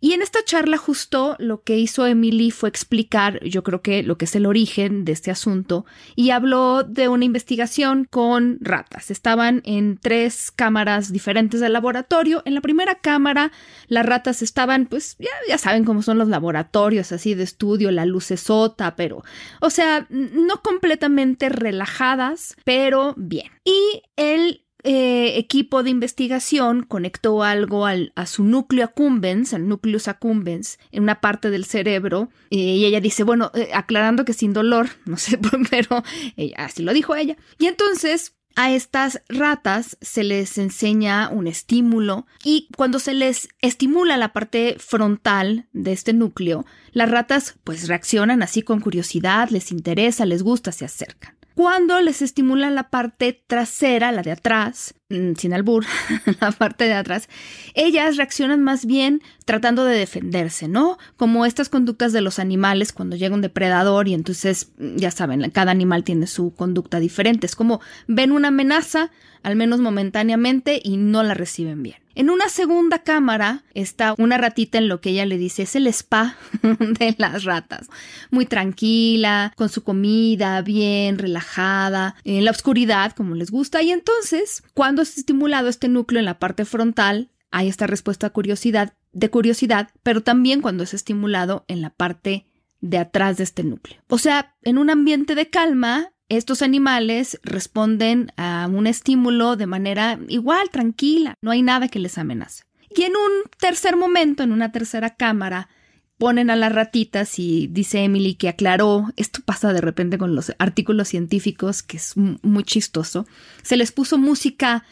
Y en esta charla justo lo que hizo Emily fue explicar, yo creo que lo que es el origen de este asunto, y habló de una investigación con ratas. Estaban en tres cámaras diferentes del laboratorio. En la primera cámara, las ratas estaban, pues ya, saben cómo son los laboratorios así de estudio, la luz es sota, pero, o sea, no completamente relajadas, pero bien. Y el eh, equipo de investigación conectó algo al, a su núcleo accumbens, al nucleus accumbens, en una parte del cerebro, y ella dice, bueno, eh, aclarando que sin dolor, <laughs> no sé, <laughs> pero ella, así lo dijo ella. Y entonces a estas ratas se les enseña un estímulo y cuando se les estimula la parte frontal de este núcleo, las ratas pues reaccionan así con curiosidad, les interesa, les gusta, se acercan. Cuando les estimula la parte trasera, la de atrás, mm, sin albur, <laughs> la parte de atrás, ellas reaccionan más bien tratando de defenderse, ¿no? Como estas conductas de los animales cuando llega un depredador y entonces, mm, ya saben, cada animal tiene su conducta diferente. Es como ven una amenaza, al menos momentáneamente, y no la reciben bien. En una segunda cámara está una ratita en lo que ella le dice es el spa <laughs> de las ratas. Muy tranquila, con su comida, bien relajada, en la oscuridad, como les gusta. Y entonces, cuando es estimulado este núcleo en la parte frontal, hay esta respuesta a curiosidad, de curiosidad, pero también cuando es estimulado en la parte de atrás de este núcleo. O sea, en un ambiente de calma, estos animales responden a un estímulo de manera igual, tranquila, no hay nada que les amenace. Y en un tercer momento, en una tercera cámara, ponen a las ratitas y dice Emily que aclaró, esto pasa de repente con los artículos científicos, que es muy chistoso, se les puso música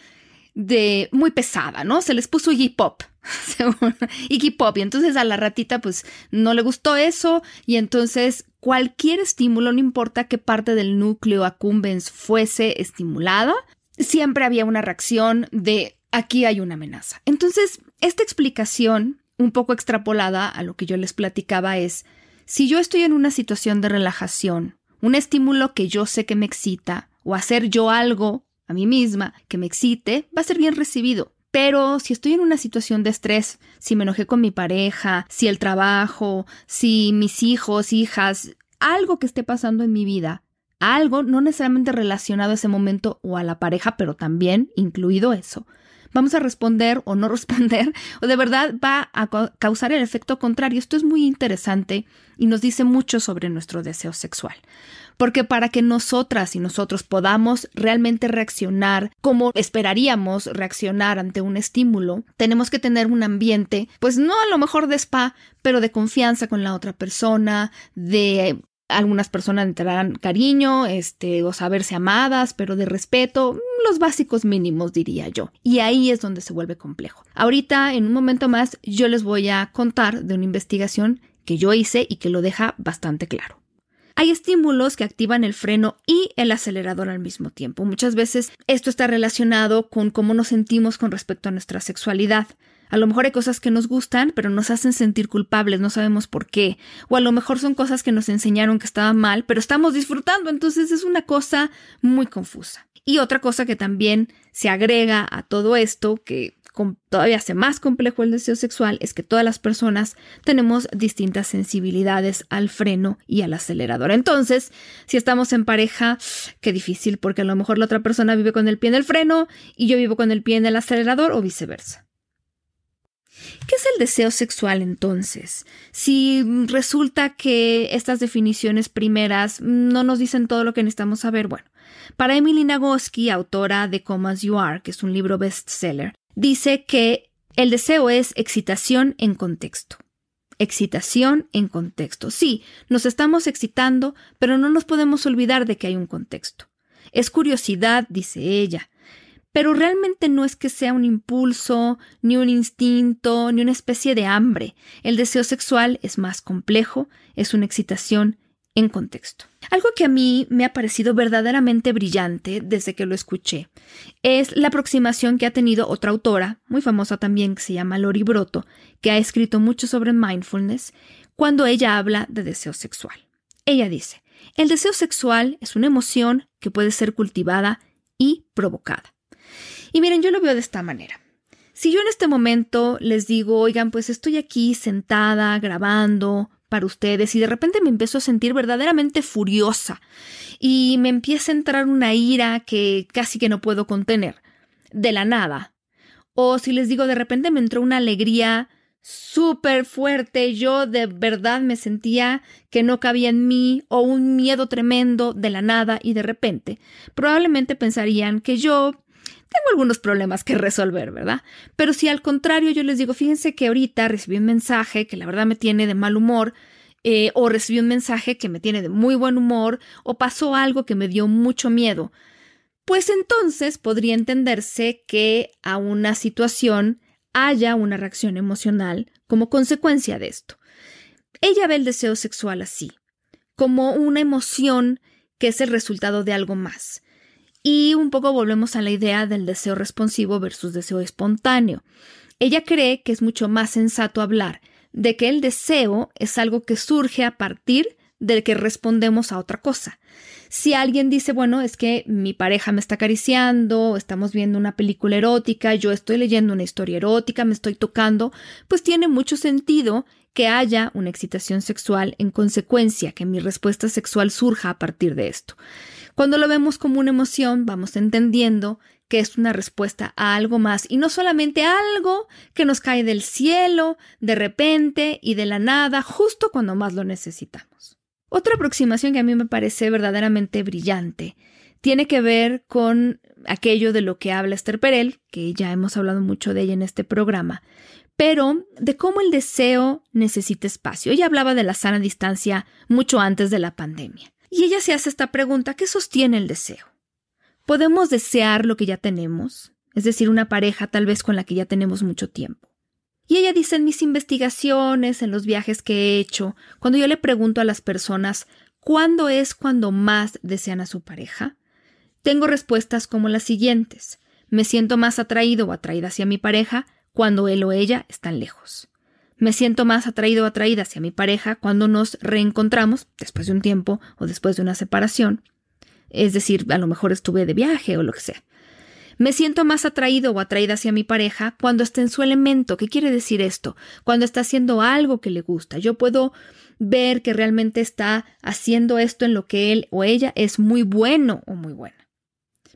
de muy pesada, ¿no? Se les puso Iggy <laughs> Pop, Iggy Pop, y entonces a la ratita pues no le gustó eso y entonces cualquier estímulo, no importa qué parte del núcleo accumbens fuese estimulada, siempre había una reacción de aquí hay una amenaza. Entonces, esta explicación, un poco extrapolada a lo que yo les platicaba, es si yo estoy en una situación de relajación, un estímulo que yo sé que me excita, o hacer yo algo a mí misma que me excite, va a ser bien recibido. Pero si estoy en una situación de estrés, si me enojé con mi pareja, si el trabajo, si mis hijos, hijas, algo que esté pasando en mi vida, algo no necesariamente relacionado a ese momento o a la pareja, pero también incluido eso, vamos a responder o no <laughs> responder, o de verdad va a causar el efecto contrario. Esto es muy interesante y nos dice mucho sobre nuestro deseo sexual porque para que nosotras y nosotros podamos realmente reaccionar como esperaríamos reaccionar ante un estímulo, tenemos que tener un ambiente, pues no a lo mejor de spa, pero de confianza con la otra persona, de algunas personas entrarán cariño, este, o saberse amadas, pero de respeto, los básicos mínimos, diría yo. Y ahí es donde se vuelve complejo. Ahorita, en un momento más, yo les voy a contar de una investigación que yo hice y que lo deja bastante claro. Hay estímulos que activan el freno y el acelerador al mismo tiempo. Muchas veces esto está relacionado con cómo nos sentimos con respecto a nuestra sexualidad. A lo mejor hay cosas que nos gustan, pero nos hacen sentir culpables, no sabemos por qué. O a lo mejor son cosas que nos enseñaron que estaban mal, pero estamos disfrutando, entonces es una cosa muy confusa. Y otra cosa que también se agrega a todo esto, que todavía hace más complejo el deseo sexual es que todas las personas tenemos distintas sensibilidades al freno y al acelerador. Entonces, si estamos en pareja, qué difícil, porque a lo mejor la otra persona vive con el pie en el freno y yo vivo con el pie en el acelerador o viceversa. ¿Qué es el deseo sexual entonces? Si resulta que estas definiciones primeras no nos dicen todo lo que necesitamos saber, bueno, para Emily Nagoski, autora de Come As You Are, que es un libro bestseller, dice que el deseo es excitación en contexto. Excitación en contexto. Sí, nos estamos excitando, pero no nos podemos olvidar de que hay un contexto. Es curiosidad, dice ella, pero realmente no es que sea un impulso, ni un instinto, ni una especie de hambre. El deseo sexual es más complejo, es una excitación en contexto. Algo que a mí me ha parecido verdaderamente brillante desde que lo escuché es la aproximación que ha tenido otra autora, muy famosa también, que se llama Lori Broto, que ha escrito mucho sobre mindfulness, cuando ella habla de deseo sexual. Ella dice, el deseo sexual es una emoción que puede ser cultivada y provocada. Y miren, yo lo veo de esta manera. Si yo en este momento les digo, oigan, pues estoy aquí sentada grabando para ustedes y de repente me empiezo a sentir verdaderamente furiosa y me empieza a entrar una ira que casi que no puedo contener, de la nada. O si les digo, de repente me entró una alegría súper fuerte, yo de verdad me sentía que no cabía en mí o un miedo tremendo de la nada y de repente, probablemente pensarían que yo tengo algunos problemas que resolver, ¿verdad? Pero si al contrario yo les digo, fíjense que ahorita recibí un mensaje que la verdad me tiene de mal humor, eh, o recibí un mensaje que me tiene de muy buen humor, o pasó algo que me dio mucho miedo, pues entonces podría entenderse que a una situación haya una reacción emocional como consecuencia de esto. Ella ve el deseo sexual así, como una emoción que es el resultado de algo más. Y un poco volvemos a la idea del deseo responsivo versus deseo espontáneo. Ella cree que es mucho más sensato hablar de que el deseo es algo que surge a partir del que respondemos a otra cosa. Si alguien dice, bueno, es que mi pareja me está acariciando, estamos viendo una película erótica, yo estoy leyendo una historia erótica, me estoy tocando, pues tiene mucho sentido que haya una excitación sexual en consecuencia, que mi respuesta sexual surja a partir de esto. Cuando lo vemos como una emoción, vamos entendiendo que es una respuesta a algo más y no solamente algo que nos cae del cielo, de repente y de la nada, justo cuando más lo necesitamos. Otra aproximación que a mí me parece verdaderamente brillante tiene que ver con aquello de lo que habla Esther Perel, que ya hemos hablado mucho de ella en este programa, pero de cómo el deseo necesita espacio. Ella hablaba de la sana distancia mucho antes de la pandemia. Y ella se hace esta pregunta, ¿qué sostiene el deseo? ¿Podemos desear lo que ya tenemos? Es decir, una pareja tal vez con la que ya tenemos mucho tiempo. Y ella dice en mis investigaciones, en los viajes que he hecho, cuando yo le pregunto a las personas cuándo es cuando más desean a su pareja, tengo respuestas como las siguientes. Me siento más atraído o atraída hacia mi pareja cuando él o ella están lejos. Me siento más atraído o atraída hacia mi pareja cuando nos reencontramos, después de un tiempo o después de una separación. Es decir, a lo mejor estuve de viaje o lo que sea. Me siento más atraído o atraída hacia mi pareja cuando está en su elemento. ¿Qué quiere decir esto? Cuando está haciendo algo que le gusta. Yo puedo ver que realmente está haciendo esto en lo que él o ella es muy bueno o muy buena.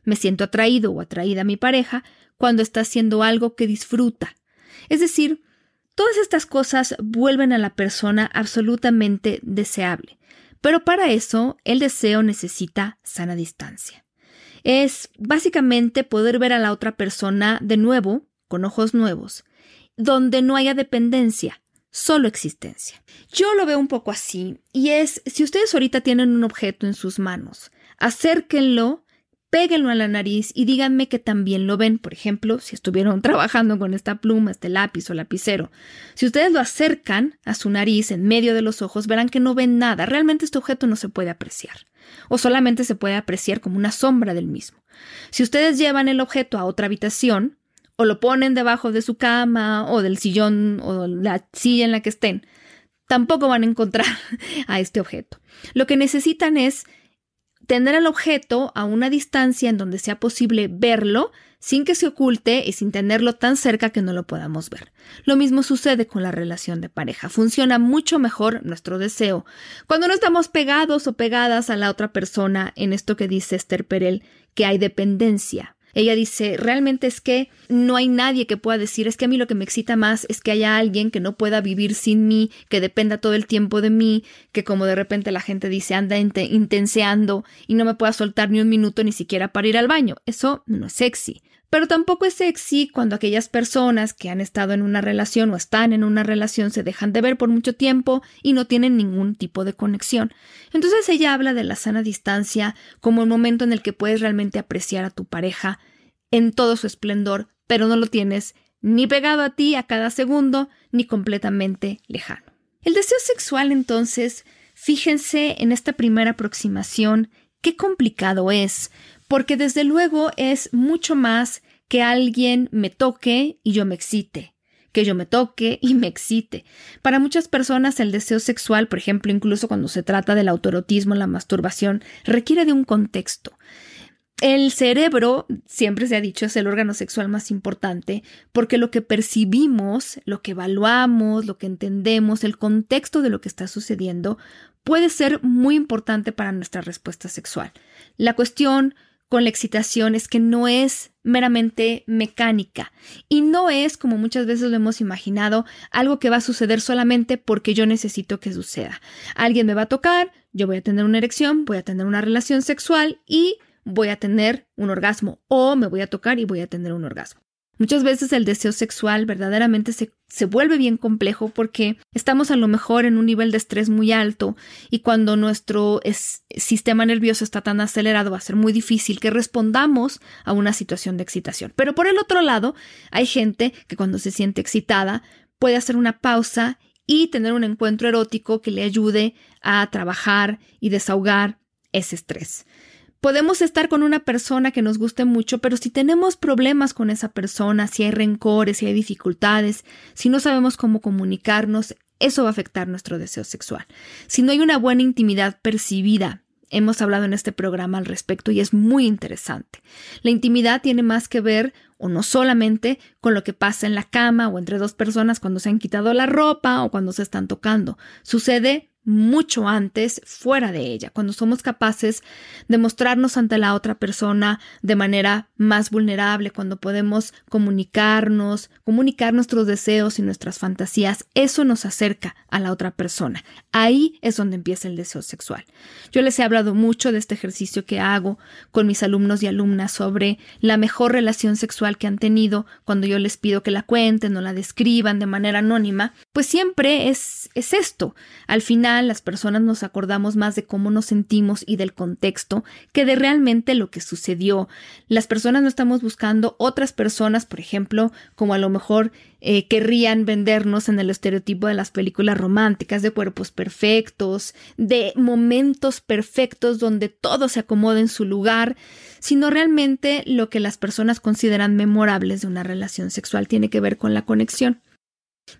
Me siento atraído o atraída a mi pareja cuando está haciendo algo que disfruta. Es decir, Todas estas cosas vuelven a la persona absolutamente deseable, pero para eso el deseo necesita sana distancia. Es básicamente poder ver a la otra persona de nuevo, con ojos nuevos, donde no haya dependencia, solo existencia. Yo lo veo un poco así, y es, si ustedes ahorita tienen un objeto en sus manos, acérquenlo péguenlo a la nariz y díganme que también lo ven. Por ejemplo, si estuvieron <laughs> trabajando con esta pluma, este lápiz o lapicero. Si ustedes lo acercan a su nariz en medio de los ojos, verán que no ven nada. Realmente este objeto no se puede apreciar. O solamente se puede apreciar como una sombra del mismo. Si ustedes llevan el objeto a otra habitación, o lo ponen debajo de su cama, o del sillón, o la silla en la que estén, tampoco van a encontrar <laughs> a este objeto. Lo que necesitan es tener el objeto a una distancia en donde sea posible verlo sin que se oculte y sin tenerlo tan cerca que no lo podamos ver. Lo mismo sucede con la relación de pareja. Funciona mucho mejor nuestro deseo cuando no estamos pegados o pegadas a la otra persona en esto que dice Esther Perel, que hay dependencia. Ella dice, realmente es que no hay nadie que pueda decir, es que a mí lo que me excita más es que haya alguien que no pueda vivir sin mí, que dependa todo el tiempo de mí, que como de repente la gente dice anda intenseando y no me pueda soltar ni un minuto ni siquiera para ir al baño. Eso no es sexy. Pero tampoco es sexy cuando aquellas personas que han estado en una relación o están en una relación se dejan de ver por mucho tiempo y no tienen ningún tipo de conexión. Entonces ella habla de la sana distancia como el momento en el que puedes realmente apreciar a tu pareja en todo su esplendor, pero no lo tienes ni pegado a ti a cada segundo, ni completamente lejano. El deseo sexual, entonces, fíjense en esta primera aproximación, qué complicado es, porque desde luego es mucho más que alguien me toque y yo me excite, que yo me toque y me excite. Para muchas personas el deseo sexual, por ejemplo, incluso cuando se trata del autorotismo, la masturbación, requiere de un contexto. El cerebro, siempre se ha dicho, es el órgano sexual más importante porque lo que percibimos, lo que evaluamos, lo que entendemos, el contexto de lo que está sucediendo puede ser muy importante para nuestra respuesta sexual. La cuestión con la excitación es que no es meramente mecánica y no es, como muchas veces lo hemos imaginado, algo que va a suceder solamente porque yo necesito que suceda. Alguien me va a tocar, yo voy a tener una erección, voy a tener una relación sexual y voy a tener un orgasmo o me voy a tocar y voy a tener un orgasmo. Muchas veces el deseo sexual verdaderamente se, se, vuelve bien complejo porque estamos a lo mejor en un nivel de estrés muy alto y cuando nuestro sistema nervioso está tan acelerado va a ser muy difícil que respondamos a una situación de excitación. Pero por el otro lado, hay gente que cuando se siente excitada puede hacer una pausa y tener un encuentro erótico que le ayude a trabajar y desahogar ese estrés. Podemos estar con una persona que nos guste mucho, pero si tenemos problemas con esa persona, si hay rencores, si hay dificultades, si no sabemos cómo comunicarnos, eso va a afectar nuestro deseo sexual. Si no hay una buena intimidad percibida, hemos hablado en este programa al respecto y es muy interesante. La intimidad tiene más que ver o no solamente con lo que pasa en la cama o entre dos personas cuando se han quitado la ropa o cuando se están tocando. Sucede mucho antes fuera de ella, cuando somos capaces de mostrarnos ante la otra persona de manera más vulnerable, cuando podemos comunicarnos, comunicar nuestros deseos y nuestras fantasías, eso nos acerca a la otra persona. Ahí es donde empieza el deseo sexual. Yo les he hablado mucho de este ejercicio que hago con mis alumnos y alumnas sobre la mejor relación sexual que han tenido cuando yo les pido que la cuenten o la describan de manera anónima, pues siempre es, es esto. Al final las personas nos acordamos más de cómo nos sentimos y del contexto que de realmente lo que sucedió. Las personas no estamos buscando otras personas, por ejemplo, como a lo mejor eh, querrían vendernos en el estereotipo de las películas románticas, de cuerpos perfectos, de momentos perfectos donde todo se acomoda en su lugar, sino realmente lo que las personas consideran memorables de una relación sexual tiene que ver con la conexión.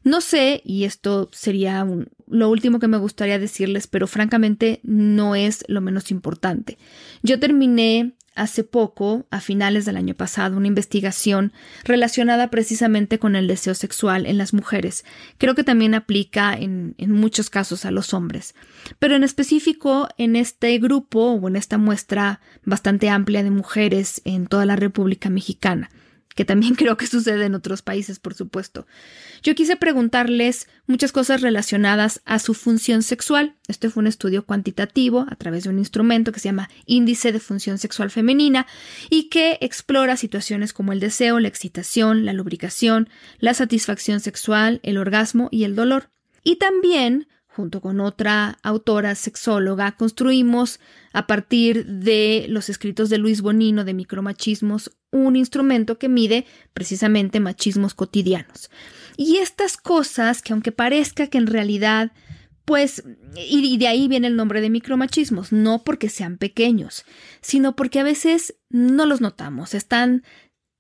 No sé, y esto sería lo último que me gustaría decirles, pero francamente no es lo menos importante. Yo terminé hace poco, a finales del año pasado, una investigación relacionada precisamente con el deseo sexual en las mujeres. Creo que también aplica en, muchos casos a los hombres. Pero en específico, en este grupo o en esta muestra bastante amplia de mujeres en toda la República Mexicana que también <laughs> creo que sucede en otros países, por supuesto. Yo quise preguntarles muchas cosas relacionadas a su función sexual. Este fue un estudio cuantitativo a través de un instrumento que se llama Índice de Función Sexual Femenina y que explora situaciones como el deseo, la excitación, la lubricación, la satisfacción sexual, el orgasmo y el dolor. Y también junto con otra autora sexóloga, construimos a partir de los escritos de Luis Bonino de micromachismos un instrumento que mide precisamente machismos cotidianos. Y estas cosas que aunque parezca que en realidad pues, y de ahí viene el nombre de micromachismos, no porque sean pequeños, sino porque a veces no los notamos, están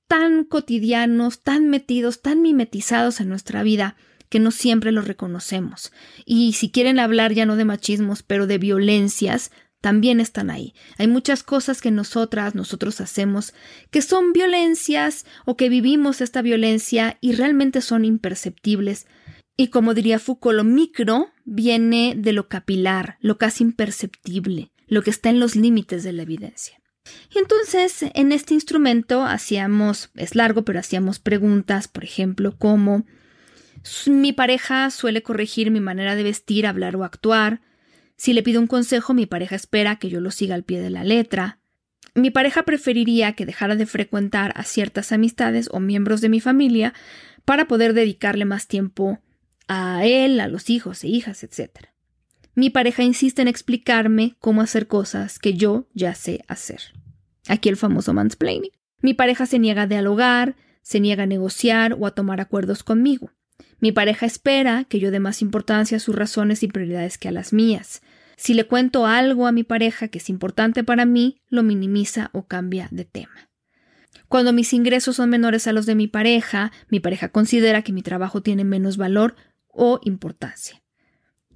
tan cotidianos, tan metidos, tan mimetizados en nuestra vida, que no siempre los reconocemos. Y si quieren hablar ya no de machismos, pero de violencias, también están ahí. Hay muchas cosas que nosotras, nosotros hacemos que son violencias o que vivimos esta violencia y realmente son imperceptibles. Y como diría Foucault, lo micro viene de lo capilar, lo casi imperceptible, lo que está en los límites de la evidencia. Y entonces, en este instrumento hacíamos, es largo, pero hacíamos preguntas, por ejemplo, como mi pareja suele corregir mi manera de vestir, hablar o actuar. Si le pido un consejo, mi pareja espera que yo lo siga al pie de la letra. Mi pareja preferiría que dejara de frecuentar a ciertas amistades o miembros de mi familia para poder dedicarle más tiempo a él, a los hijos e hijas, etc. Mi pareja insiste en explicarme cómo hacer cosas que yo ya sé hacer. Aquí el famoso mansplaining. Mi pareja se niega a dialogar, se niega a negociar o a tomar acuerdos conmigo. Mi pareja espera que yo dé más importancia a sus razones y prioridades que a las mías. Si le cuento algo a mi pareja que es importante para mí, lo minimiza o cambia de tema. Cuando mis ingresos son menores a los de mi pareja, mi pareja considera que mi trabajo tiene menos valor o importancia.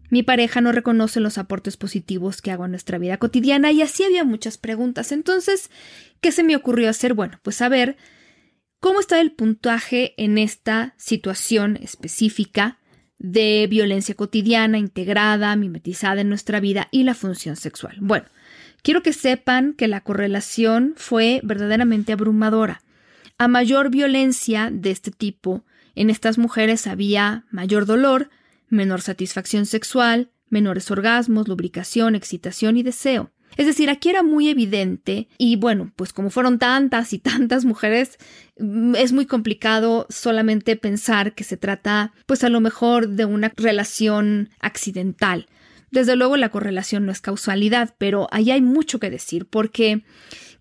Mi pareja no reconoce los aportes positivos que hago a nuestra vida cotidiana y así había muchas preguntas. Entonces, ¿qué se me ocurrió hacer? Bueno, pues saber cómo está el puntaje en esta situación específica de violencia cotidiana, integrada, mimetizada en nuestra vida y la función sexual. Bueno, quiero que sepan que la correlación fue verdaderamente abrumadora. A mayor violencia de este tipo, en estas mujeres había mayor dolor, menor satisfacción sexual, menores orgasmos, lubricación, excitación y deseo. Es decir, aquí era muy evidente y bueno, pues como fueron tantas y tantas mujeres, mm, es muy complicado solamente pensar que se trata pues a lo mejor de una relación accidental. Desde luego la correlación no es causalidad, pero ahí hay mucho que decir porque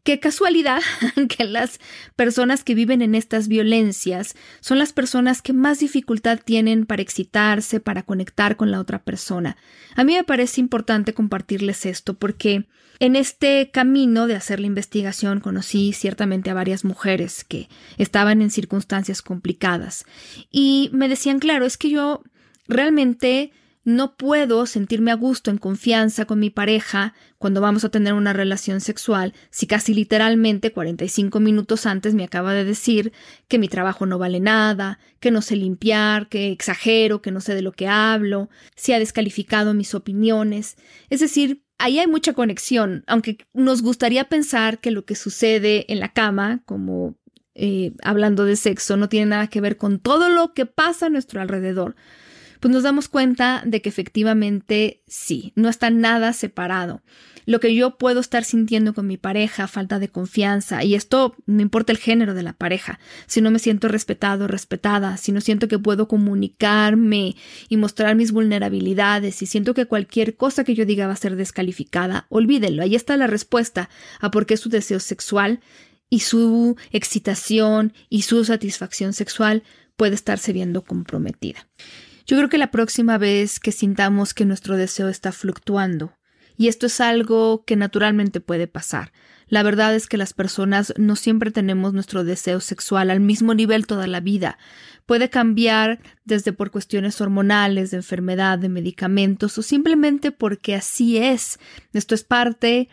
Qué casualidad <laughs> que las personas que viven en estas violencias son las personas que más dificultad tienen para excitarse, para conectar con la otra persona. A mí me parece importante compartirles esto porque en este camino de hacer la investigación conocí ciertamente a varias mujeres que estaban en circunstancias complicadas y me decían, claro, es que yo realmente no puedo sentirme a gusto en confianza con mi pareja cuando vamos a tener una relación sexual si casi literalmente 45 minutos antes me acaba de decir que mi trabajo no vale nada, que no sé limpiar, que exagero, que no sé de lo que hablo, si ha descalificado mis opiniones. Es decir, ahí hay mucha conexión, aunque nos gustaría pensar que lo que sucede en la cama, como eh, hablando de sexo, no tiene nada que ver con todo lo que pasa a nuestro alrededor pues nos damos cuenta de que efectivamente sí, no está nada separado. Lo que yo puedo estar sintiendo con mi pareja, falta de confianza, y esto no importa el género de la pareja, si no me siento respetado, respetada, si no siento que puedo comunicarme y mostrar mis vulnerabilidades, y siento que cualquier cosa que yo diga va a ser descalificada, olvídenlo, ahí está la respuesta a por qué su deseo sexual y su excitación y su satisfacción sexual puede estarse viendo comprometida. Yo creo que la próxima vez que sintamos que nuestro deseo está fluctuando, y esto es algo que naturalmente puede pasar. La verdad es que las personas no siempre tenemos nuestro deseo sexual al mismo nivel toda la vida. Puede cambiar desde por cuestiones hormonales, de enfermedad, de medicamentos o simplemente porque así es. Esto es parte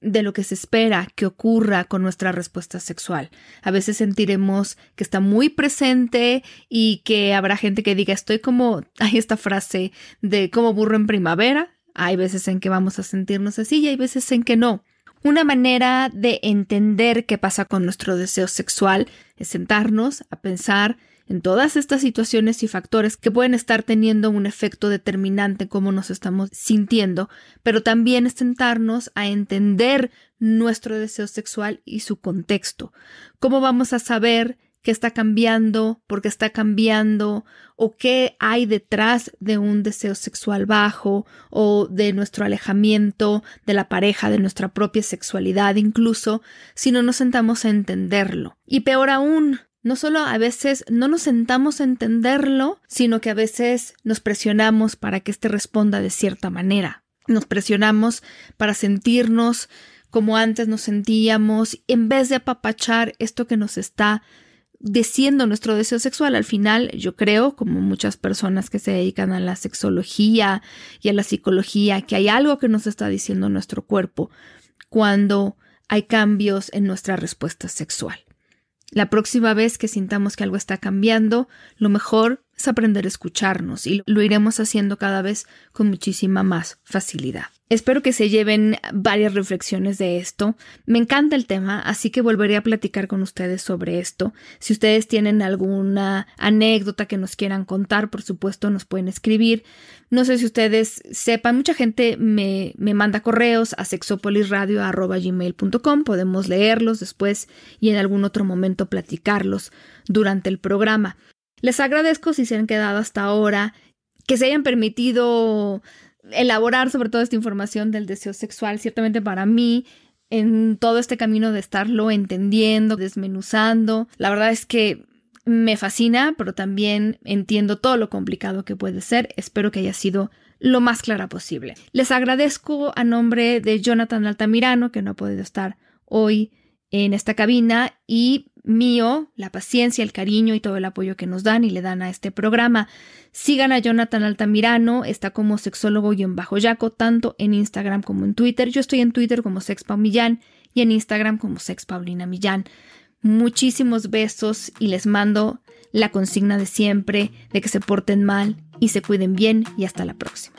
de lo que se espera que ocurra con nuestra respuesta sexual. A veces sentiremos que está muy presente y que habrá gente que diga estoy como, hay esta frase de como burro en primavera. Hay veces en que vamos a sentirnos así y hay veces en que no. Una manera de entender qué pasa con nuestro deseo sexual es sentarnos a pensar en todas estas situaciones y factores que pueden estar teniendo un efecto determinante cómo nos estamos sintiendo, pero también es sentarnos a entender nuestro deseo sexual y su contexto. ¿Cómo vamos a saber qué está cambiando, por qué está cambiando, o qué hay detrás de un deseo sexual bajo, o de nuestro alejamiento de la pareja, de nuestra propia sexualidad incluso, si no nos sentamos a entenderlo. Y peor aún, no solo a veces no nos sentamos a entenderlo, sino que a veces nos presionamos para que éste responda de cierta manera. Nos presionamos para sentirnos como antes nos sentíamos, en vez de apapachar esto que nos está diciendo nuestro deseo sexual. Al final, yo creo, como muchas personas que se dedican a la sexología y a la psicología, que hay algo que nos está diciendo nuestro cuerpo cuando hay cambios en nuestra respuesta sexual. La próxima vez que sintamos que algo está cambiando, lo mejor es aprender a escucharnos y lo iremos haciendo cada vez con muchísima más facilidad. Espero que se lleven varias reflexiones de esto. Me encanta el tema, así que volveré a platicar con ustedes sobre esto. Si ustedes tienen alguna anécdota que nos quieran contar, por supuesto, nos pueden escribir. No sé si ustedes sepan, mucha gente me, me manda correos a sexopolisradio.gmail.com. Podemos leerlos después y en algún otro momento platicarlos durante el programa. Les agradezco si se han quedado hasta ahora, que se hayan permitido elaborar sobre toda esta información del deseo sexual, ciertamente para mí, en todo este camino de estarlo entendiendo, desmenuzando, la verdad es que me fascina, pero también entiendo todo lo complicado que puede ser. Espero que haya sido lo más clara posible. Les agradezco a nombre de Jonathan Altamirano, que no ha podido estar hoy en esta cabina, y mío, la paciencia, el cariño y todo el apoyo que nos dan y le dan a este programa. Sigan a Jonathan Altamirano, está como sexólogo y en bajo yaco, tanto en Instagram como en Twitter. Yo estoy en Twitter como Millán y en Instagram como Paulina Millán. Muchísimos besos y les mando la consigna de siempre de que se porten mal y se cuiden bien y hasta la próxima.